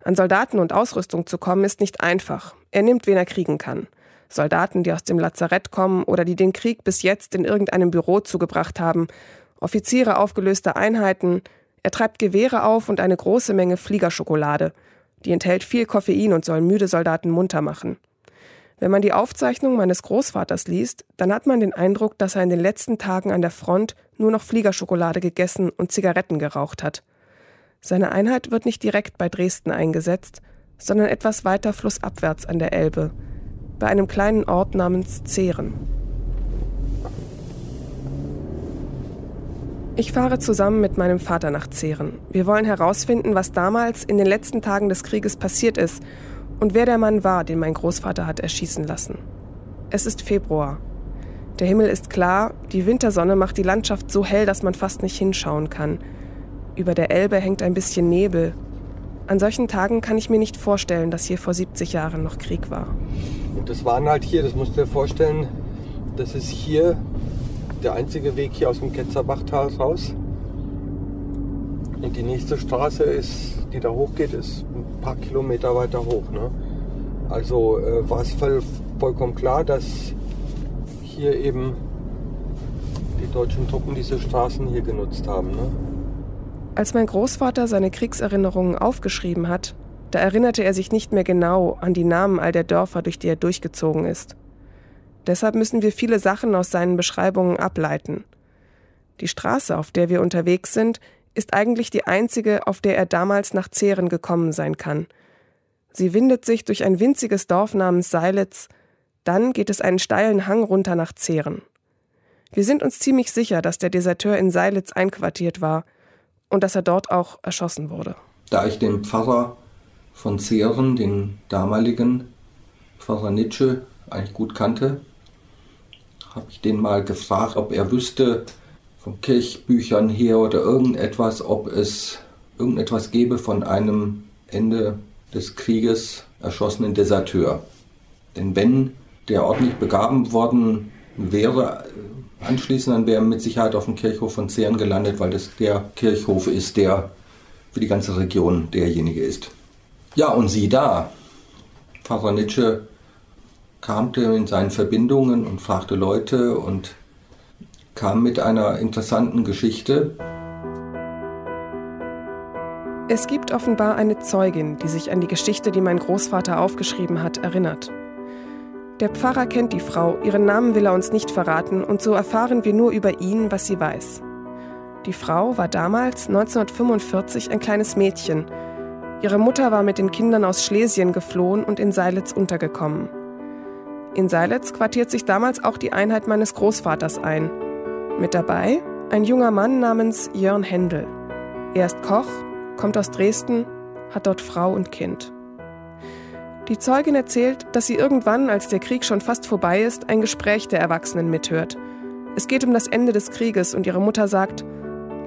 S12: An Soldaten und Ausrüstung zu kommen ist nicht einfach. Er nimmt, wen er kriegen kann. Soldaten, die aus dem Lazarett kommen oder die den Krieg bis jetzt in irgendeinem Büro zugebracht haben, Offiziere aufgelöster Einheiten, er treibt Gewehre auf und eine große Menge Fliegerschokolade. Die enthält viel Koffein und soll müde Soldaten munter machen. Wenn man die Aufzeichnung meines Großvaters liest, dann hat man den Eindruck, dass er in den letzten Tagen an der Front nur noch Fliegerschokolade gegessen und Zigaretten geraucht hat. Seine Einheit wird nicht direkt bei Dresden eingesetzt, sondern etwas weiter flussabwärts an der Elbe, bei einem kleinen Ort namens Zehren. Ich fahre zusammen mit meinem Vater nach Zehren. Wir wollen herausfinden, was damals in den letzten Tagen des Krieges passiert ist und wer der Mann war, den mein Großvater hat erschießen lassen. Es ist Februar. Der Himmel ist klar, die Wintersonne macht die Landschaft so hell, dass man fast nicht hinschauen kann. Über der Elbe hängt ein bisschen Nebel. An solchen Tagen kann ich mir nicht vorstellen, dass hier vor 70 Jahren noch Krieg war.
S13: Und das waren halt hier, das musst du dir vorstellen, das ist hier der einzige Weg hier aus dem Ketzerbachtal raus. Und die nächste Straße ist, die da hochgeht, ist ein paar Kilometer weiter hoch. Ne? Also äh, war es voll, vollkommen klar, dass hier eben die deutschen Truppen diese Straßen hier genutzt haben. Ne?
S12: Als mein Großvater seine Kriegserinnerungen aufgeschrieben hat, da erinnerte er sich nicht mehr genau an die Namen all der Dörfer, durch die er durchgezogen ist. Deshalb müssen wir viele Sachen aus seinen Beschreibungen ableiten. Die Straße, auf der wir unterwegs sind, ist eigentlich die einzige, auf der er damals nach Zehren gekommen sein kann. Sie windet sich durch ein winziges Dorf namens Seilitz, dann geht es einen steilen Hang runter nach Zehren. Wir sind uns ziemlich sicher, dass der Deserteur in Seilitz einquartiert war und dass er dort auch erschossen wurde.
S13: Da ich den Pfarrer von Zehren, den damaligen Pfarrer Nietzsche, eigentlich gut kannte, habe ich den mal gefragt, ob er wüsste von Kirchbüchern her oder irgendetwas, ob es irgendetwas gäbe von einem Ende des Krieges erschossenen Deserteur. Denn wenn der ordentlich begaben worden wäre, anschließend, dann wäre er mit Sicherheit auf dem Kirchhof von Zehren gelandet, weil das der Kirchhof ist, der für die ganze Region derjenige ist. Ja, und sieh da, Pfarrer Nietzsche kramte in seinen Verbindungen und fragte Leute und kam mit einer interessanten Geschichte.
S12: Es gibt offenbar eine Zeugin, die sich an die Geschichte, die mein Großvater aufgeschrieben hat, erinnert. Der Pfarrer kennt die Frau, ihren Namen will er uns nicht verraten und so erfahren wir nur über ihn, was sie weiß. Die Frau war damals, 1945, ein kleines Mädchen. Ihre Mutter war mit den Kindern aus Schlesien geflohen und in Seilitz untergekommen. In Seilitz quartiert sich damals auch die Einheit meines Großvaters ein. Mit dabei ein junger Mann namens Jörn Händel. Er ist Koch, kommt aus Dresden, hat dort Frau und Kind. Die Zeugin erzählt, dass sie irgendwann, als der Krieg schon fast vorbei ist, ein Gespräch der Erwachsenen mithört. Es geht um das Ende des Krieges und ihre Mutter sagt,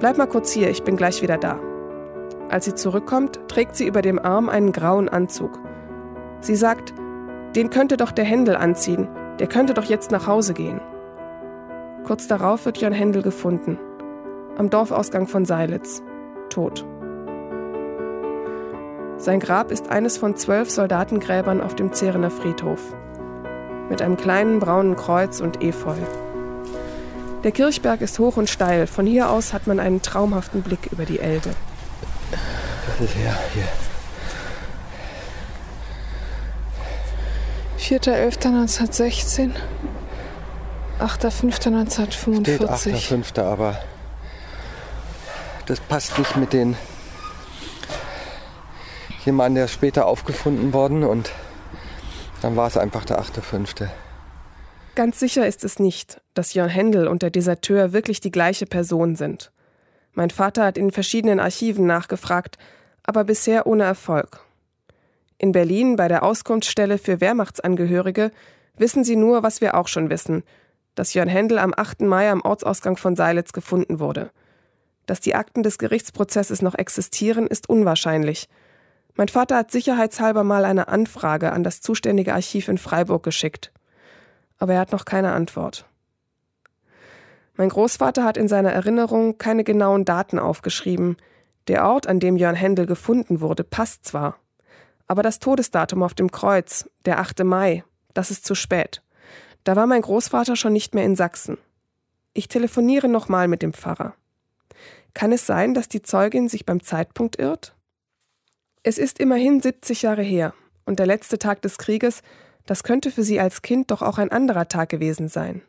S12: Bleib mal kurz hier, ich bin gleich wieder da. Als sie zurückkommt, trägt sie über dem Arm einen grauen Anzug. Sie sagt, den könnte doch der Händel anziehen, der könnte doch jetzt nach Hause gehen. Kurz darauf wird Jan Händel gefunden, am Dorfausgang von Seilitz, tot. Sein Grab ist eines von zwölf Soldatengräbern auf dem Zerener Friedhof, mit einem kleinen braunen Kreuz und Efeu. Der Kirchberg ist hoch und steil. Von hier aus hat man einen traumhaften Blick über die Elbe.
S13: Das ist ja hier.
S12: 4.11.1916, 8.5.1945.
S13: Steht 8.5., aber das passt nicht mit den jemand, der später aufgefunden worden und dann war es einfach der 8.5.
S12: Ganz sicher ist es nicht, dass Jörn Händel und der Deserteur wirklich die gleiche Person sind. Mein Vater hat in verschiedenen Archiven nachgefragt, aber bisher ohne Erfolg. In Berlin bei der Auskunftsstelle für Wehrmachtsangehörige wissen sie nur, was wir auch schon wissen, dass Jörn Händel am 8. Mai am Ortsausgang von Seilitz gefunden wurde. Dass die Akten des Gerichtsprozesses noch existieren, ist unwahrscheinlich. Mein Vater hat sicherheitshalber mal eine Anfrage an das zuständige Archiv in Freiburg geschickt aber er hat noch keine Antwort. Mein Großvater hat in seiner Erinnerung keine genauen Daten aufgeschrieben. Der Ort, an dem Jörn Händel gefunden wurde, passt zwar. Aber das Todesdatum auf dem Kreuz, der 8. Mai, das ist zu spät. Da war mein Großvater schon nicht mehr in Sachsen. Ich telefoniere nochmal mit dem Pfarrer. Kann es sein, dass die Zeugin sich beim Zeitpunkt irrt? Es ist immerhin 70 Jahre her und der letzte Tag des Krieges das könnte für sie als Kind doch auch ein anderer Tag gewesen sein.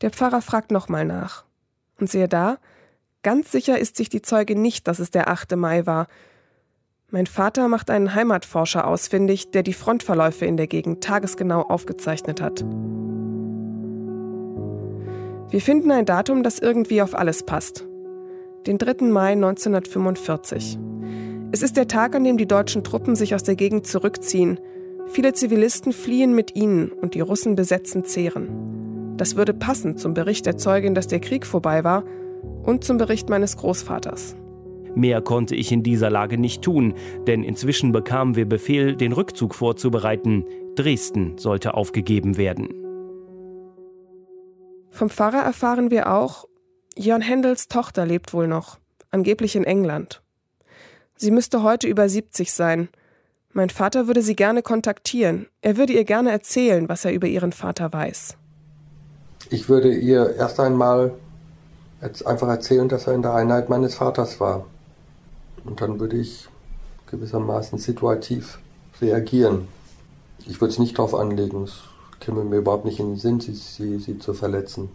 S12: Der Pfarrer fragt nochmal nach. Und siehe da, ganz sicher ist sich die Zeuge nicht, dass es der 8. Mai war. Mein Vater macht einen Heimatforscher ausfindig, der die Frontverläufe in der Gegend tagesgenau aufgezeichnet hat. Wir finden ein Datum, das irgendwie auf alles passt. Den 3. Mai 1945. Es ist der Tag, an dem die deutschen Truppen sich aus der Gegend zurückziehen, Viele Zivilisten fliehen mit ihnen und die Russen besetzen Zehren. Das würde passen zum Bericht der Zeugin, dass der Krieg vorbei war und zum Bericht meines Großvaters.
S14: Mehr konnte ich in dieser Lage nicht tun, denn inzwischen bekamen wir Befehl, den Rückzug vorzubereiten. Dresden sollte aufgegeben werden.
S12: Vom Pfarrer erfahren wir auch, Jörn Händels Tochter lebt wohl noch, angeblich in England. Sie müsste heute über 70 sein mein Vater würde sie gerne kontaktieren. Er würde ihr gerne erzählen, was er über ihren Vater weiß.
S13: Ich würde ihr erst einmal einfach erzählen, dass er in der Einheit meines Vaters war. Und dann würde ich gewissermaßen situativ reagieren. Ich würde es nicht darauf anlegen, es käme mir überhaupt nicht in den Sinn, sie, sie, sie zu verletzen.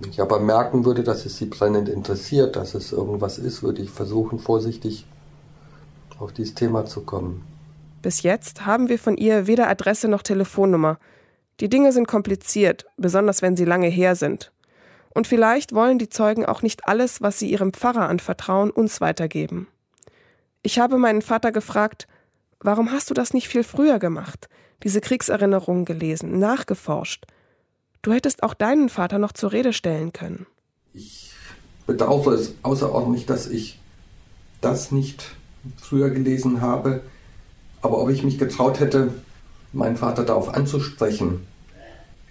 S13: Wenn ich aber merken würde, dass es sie brennend interessiert, dass es irgendwas ist, würde ich versuchen, vorsichtig auf dieses Thema zu kommen.
S12: Bis jetzt haben wir von ihr weder Adresse noch Telefonnummer. Die Dinge sind kompliziert, besonders wenn sie lange her sind. Und vielleicht wollen die Zeugen auch nicht alles, was sie ihrem Pfarrer anvertrauen, uns weitergeben. Ich habe meinen Vater gefragt, warum hast du das nicht viel früher gemacht, diese Kriegserinnerungen gelesen, nachgeforscht? Du hättest auch deinen Vater noch zur Rede stellen können.
S13: Ich bedauere es außerordentlich, dass ich das nicht früher gelesen habe. Aber ob ich mich getraut hätte, meinen Vater darauf anzusprechen,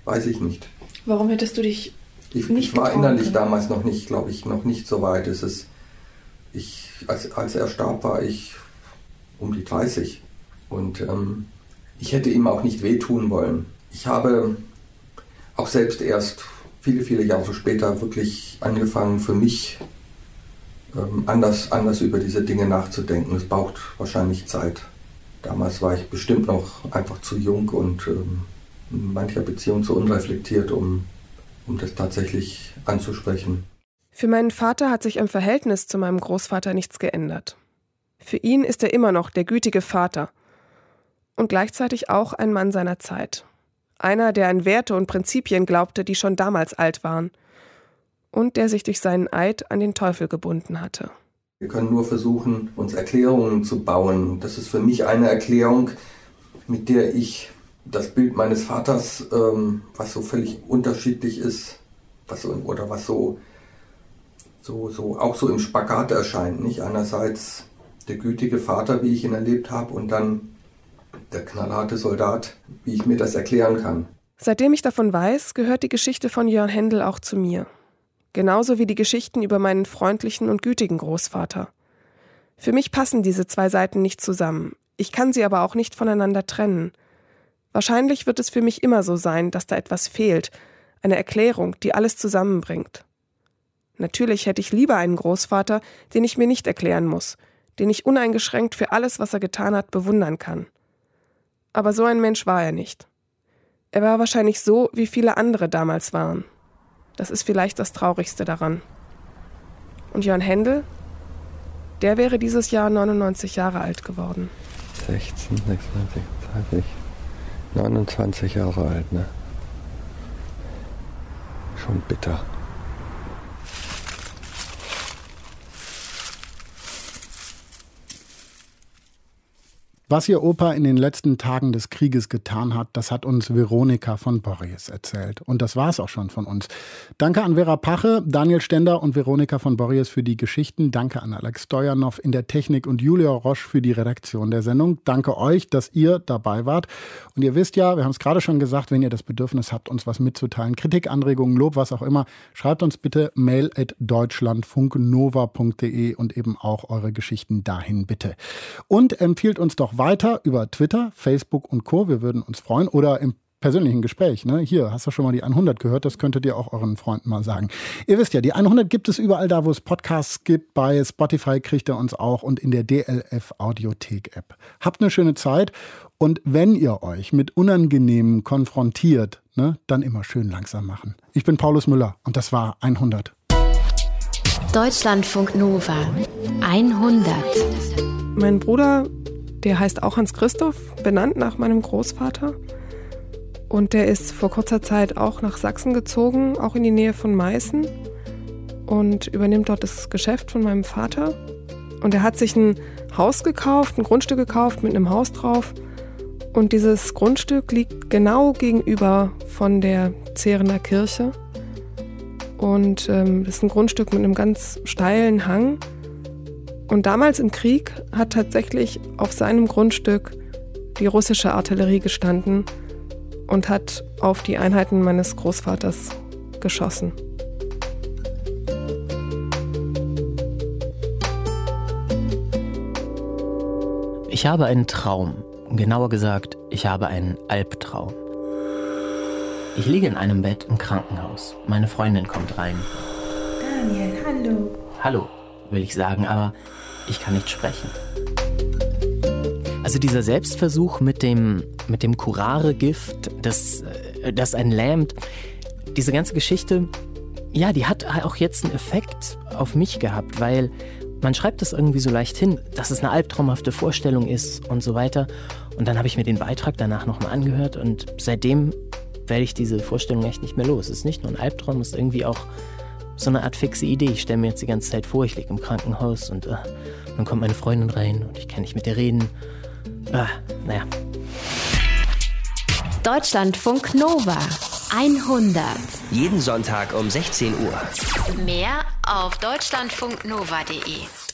S13: weiß ich nicht.
S12: Warum hättest du dich
S13: ich, nicht Ich war innerlich können? damals noch nicht, glaube ich, noch nicht so weit. Es ist, ich, als, als er starb, war ich um die 30. Und ähm, ich hätte ihm auch nicht wehtun wollen. Ich habe auch selbst erst viele, viele Jahre später wirklich angefangen, für mich anders, anders über diese Dinge nachzudenken. Es braucht wahrscheinlich Zeit. Damals war ich bestimmt noch einfach zu jung und ähm, in mancher Beziehung zu unreflektiert, um, um das tatsächlich anzusprechen.
S12: Für meinen Vater hat sich im Verhältnis zu meinem Großvater nichts geändert. Für ihn ist er immer noch der gütige Vater und gleichzeitig auch ein Mann seiner Zeit. Einer, der an Werte und Prinzipien glaubte, die schon damals alt waren und der sich durch seinen Eid an den Teufel gebunden hatte.
S13: Wir können nur versuchen, uns Erklärungen zu bauen. Das ist für mich eine Erklärung, mit der ich das Bild meines Vaters, ähm, was so völlig unterschiedlich ist, was so, oder was so, so, so auch so im Spagat erscheint. Nicht einerseits der gütige Vater, wie ich ihn erlebt habe, und dann der knallharte Soldat, wie ich mir das erklären kann.
S12: Seitdem ich davon weiß, gehört die Geschichte von Jörn Händel auch zu mir genauso wie die Geschichten über meinen freundlichen und gütigen Großvater. Für mich passen diese zwei Seiten nicht zusammen, ich kann sie aber auch nicht voneinander trennen. Wahrscheinlich wird es für mich immer so sein, dass da etwas fehlt, eine Erklärung, die alles zusammenbringt. Natürlich hätte ich lieber einen Großvater, den ich mir nicht erklären muss, den ich uneingeschränkt für alles, was er getan hat, bewundern kann. Aber so ein Mensch war er nicht. Er war wahrscheinlich so, wie viele andere damals waren. Das ist vielleicht das Traurigste daran. Und Jörn Händel, der wäre dieses Jahr 99 Jahre alt geworden.
S13: 16, 26, 30, 29 Jahre alt, ne? Schon bitter.
S2: Was ihr Opa in den letzten Tagen des Krieges getan hat, das hat uns Veronika von Borries erzählt. Und das war es auch schon von uns. Danke an Vera Pache, Daniel Stender und Veronika von Borries für die Geschichten. Danke an Alex Stojanov in der Technik und Julia Roche für die Redaktion der Sendung. Danke euch, dass ihr dabei wart. Und ihr wisst ja, wir haben es gerade schon gesagt, wenn ihr das Bedürfnis habt, uns was mitzuteilen, Kritik, Anregungen, Lob, was auch immer, schreibt uns bitte mail at deutschlandfunknova.de und eben auch eure Geschichten dahin bitte. Und empfiehlt uns doch weiter über Twitter, Facebook und Co. Wir würden uns freuen. Oder im persönlichen Gespräch. Ne? Hier, hast du schon mal die 100 gehört? Das könntet ihr auch euren Freunden mal sagen. Ihr wisst ja, die 100 gibt es überall da, wo es Podcasts gibt. Bei Spotify kriegt ihr uns auch und in der DLF Audiothek App. Habt eine schöne Zeit und wenn ihr euch mit Unangenehmen konfrontiert, ne, dann immer schön langsam machen. Ich bin Paulus Müller und das war 100.
S1: Deutschlandfunk Nova 100.
S12: Mein Bruder der heißt auch Hans Christoph, benannt nach meinem Großvater. Und der ist vor kurzer Zeit auch nach Sachsen gezogen, auch in die Nähe von Meißen und übernimmt dort das Geschäft von meinem Vater. Und er hat sich ein Haus gekauft, ein Grundstück gekauft mit einem Haus drauf. Und dieses Grundstück liegt genau gegenüber von der Zehrener Kirche. Und ähm, das ist ein Grundstück mit einem ganz steilen Hang. Und damals im Krieg hat tatsächlich auf seinem Grundstück die russische Artillerie gestanden und hat auf die Einheiten meines Großvaters geschossen.
S8: Ich habe einen Traum. Genauer gesagt, ich habe einen Albtraum. Ich liege in einem Bett im Krankenhaus. Meine Freundin kommt rein.
S9: Daniel, hallo.
S8: Hallo, will ich sagen, aber ich kann nicht sprechen. Also dieser Selbstversuch mit dem, mit dem Curare-Gift, das, äh, das einen lähmt, diese ganze Geschichte, ja, die hat auch jetzt einen Effekt auf mich gehabt, weil man schreibt das irgendwie so leicht hin, dass es eine albtraumhafte Vorstellung ist und so weiter. Und dann habe ich mir den Beitrag danach nochmal angehört und seitdem werde ich diese Vorstellung echt nicht mehr los. Es ist nicht nur ein Albtraum, es ist irgendwie auch so eine Art fixe Idee. Ich stelle mir jetzt die ganze Zeit vor, ich liege im Krankenhaus und äh, dann kommt meine Freundin rein und ich kann nicht mit ihr reden. Ah, naja.
S1: Deutschlandfunk Nova 100.
S16: Jeden Sonntag um 16 Uhr.
S1: Mehr auf deutschlandfunknova.de.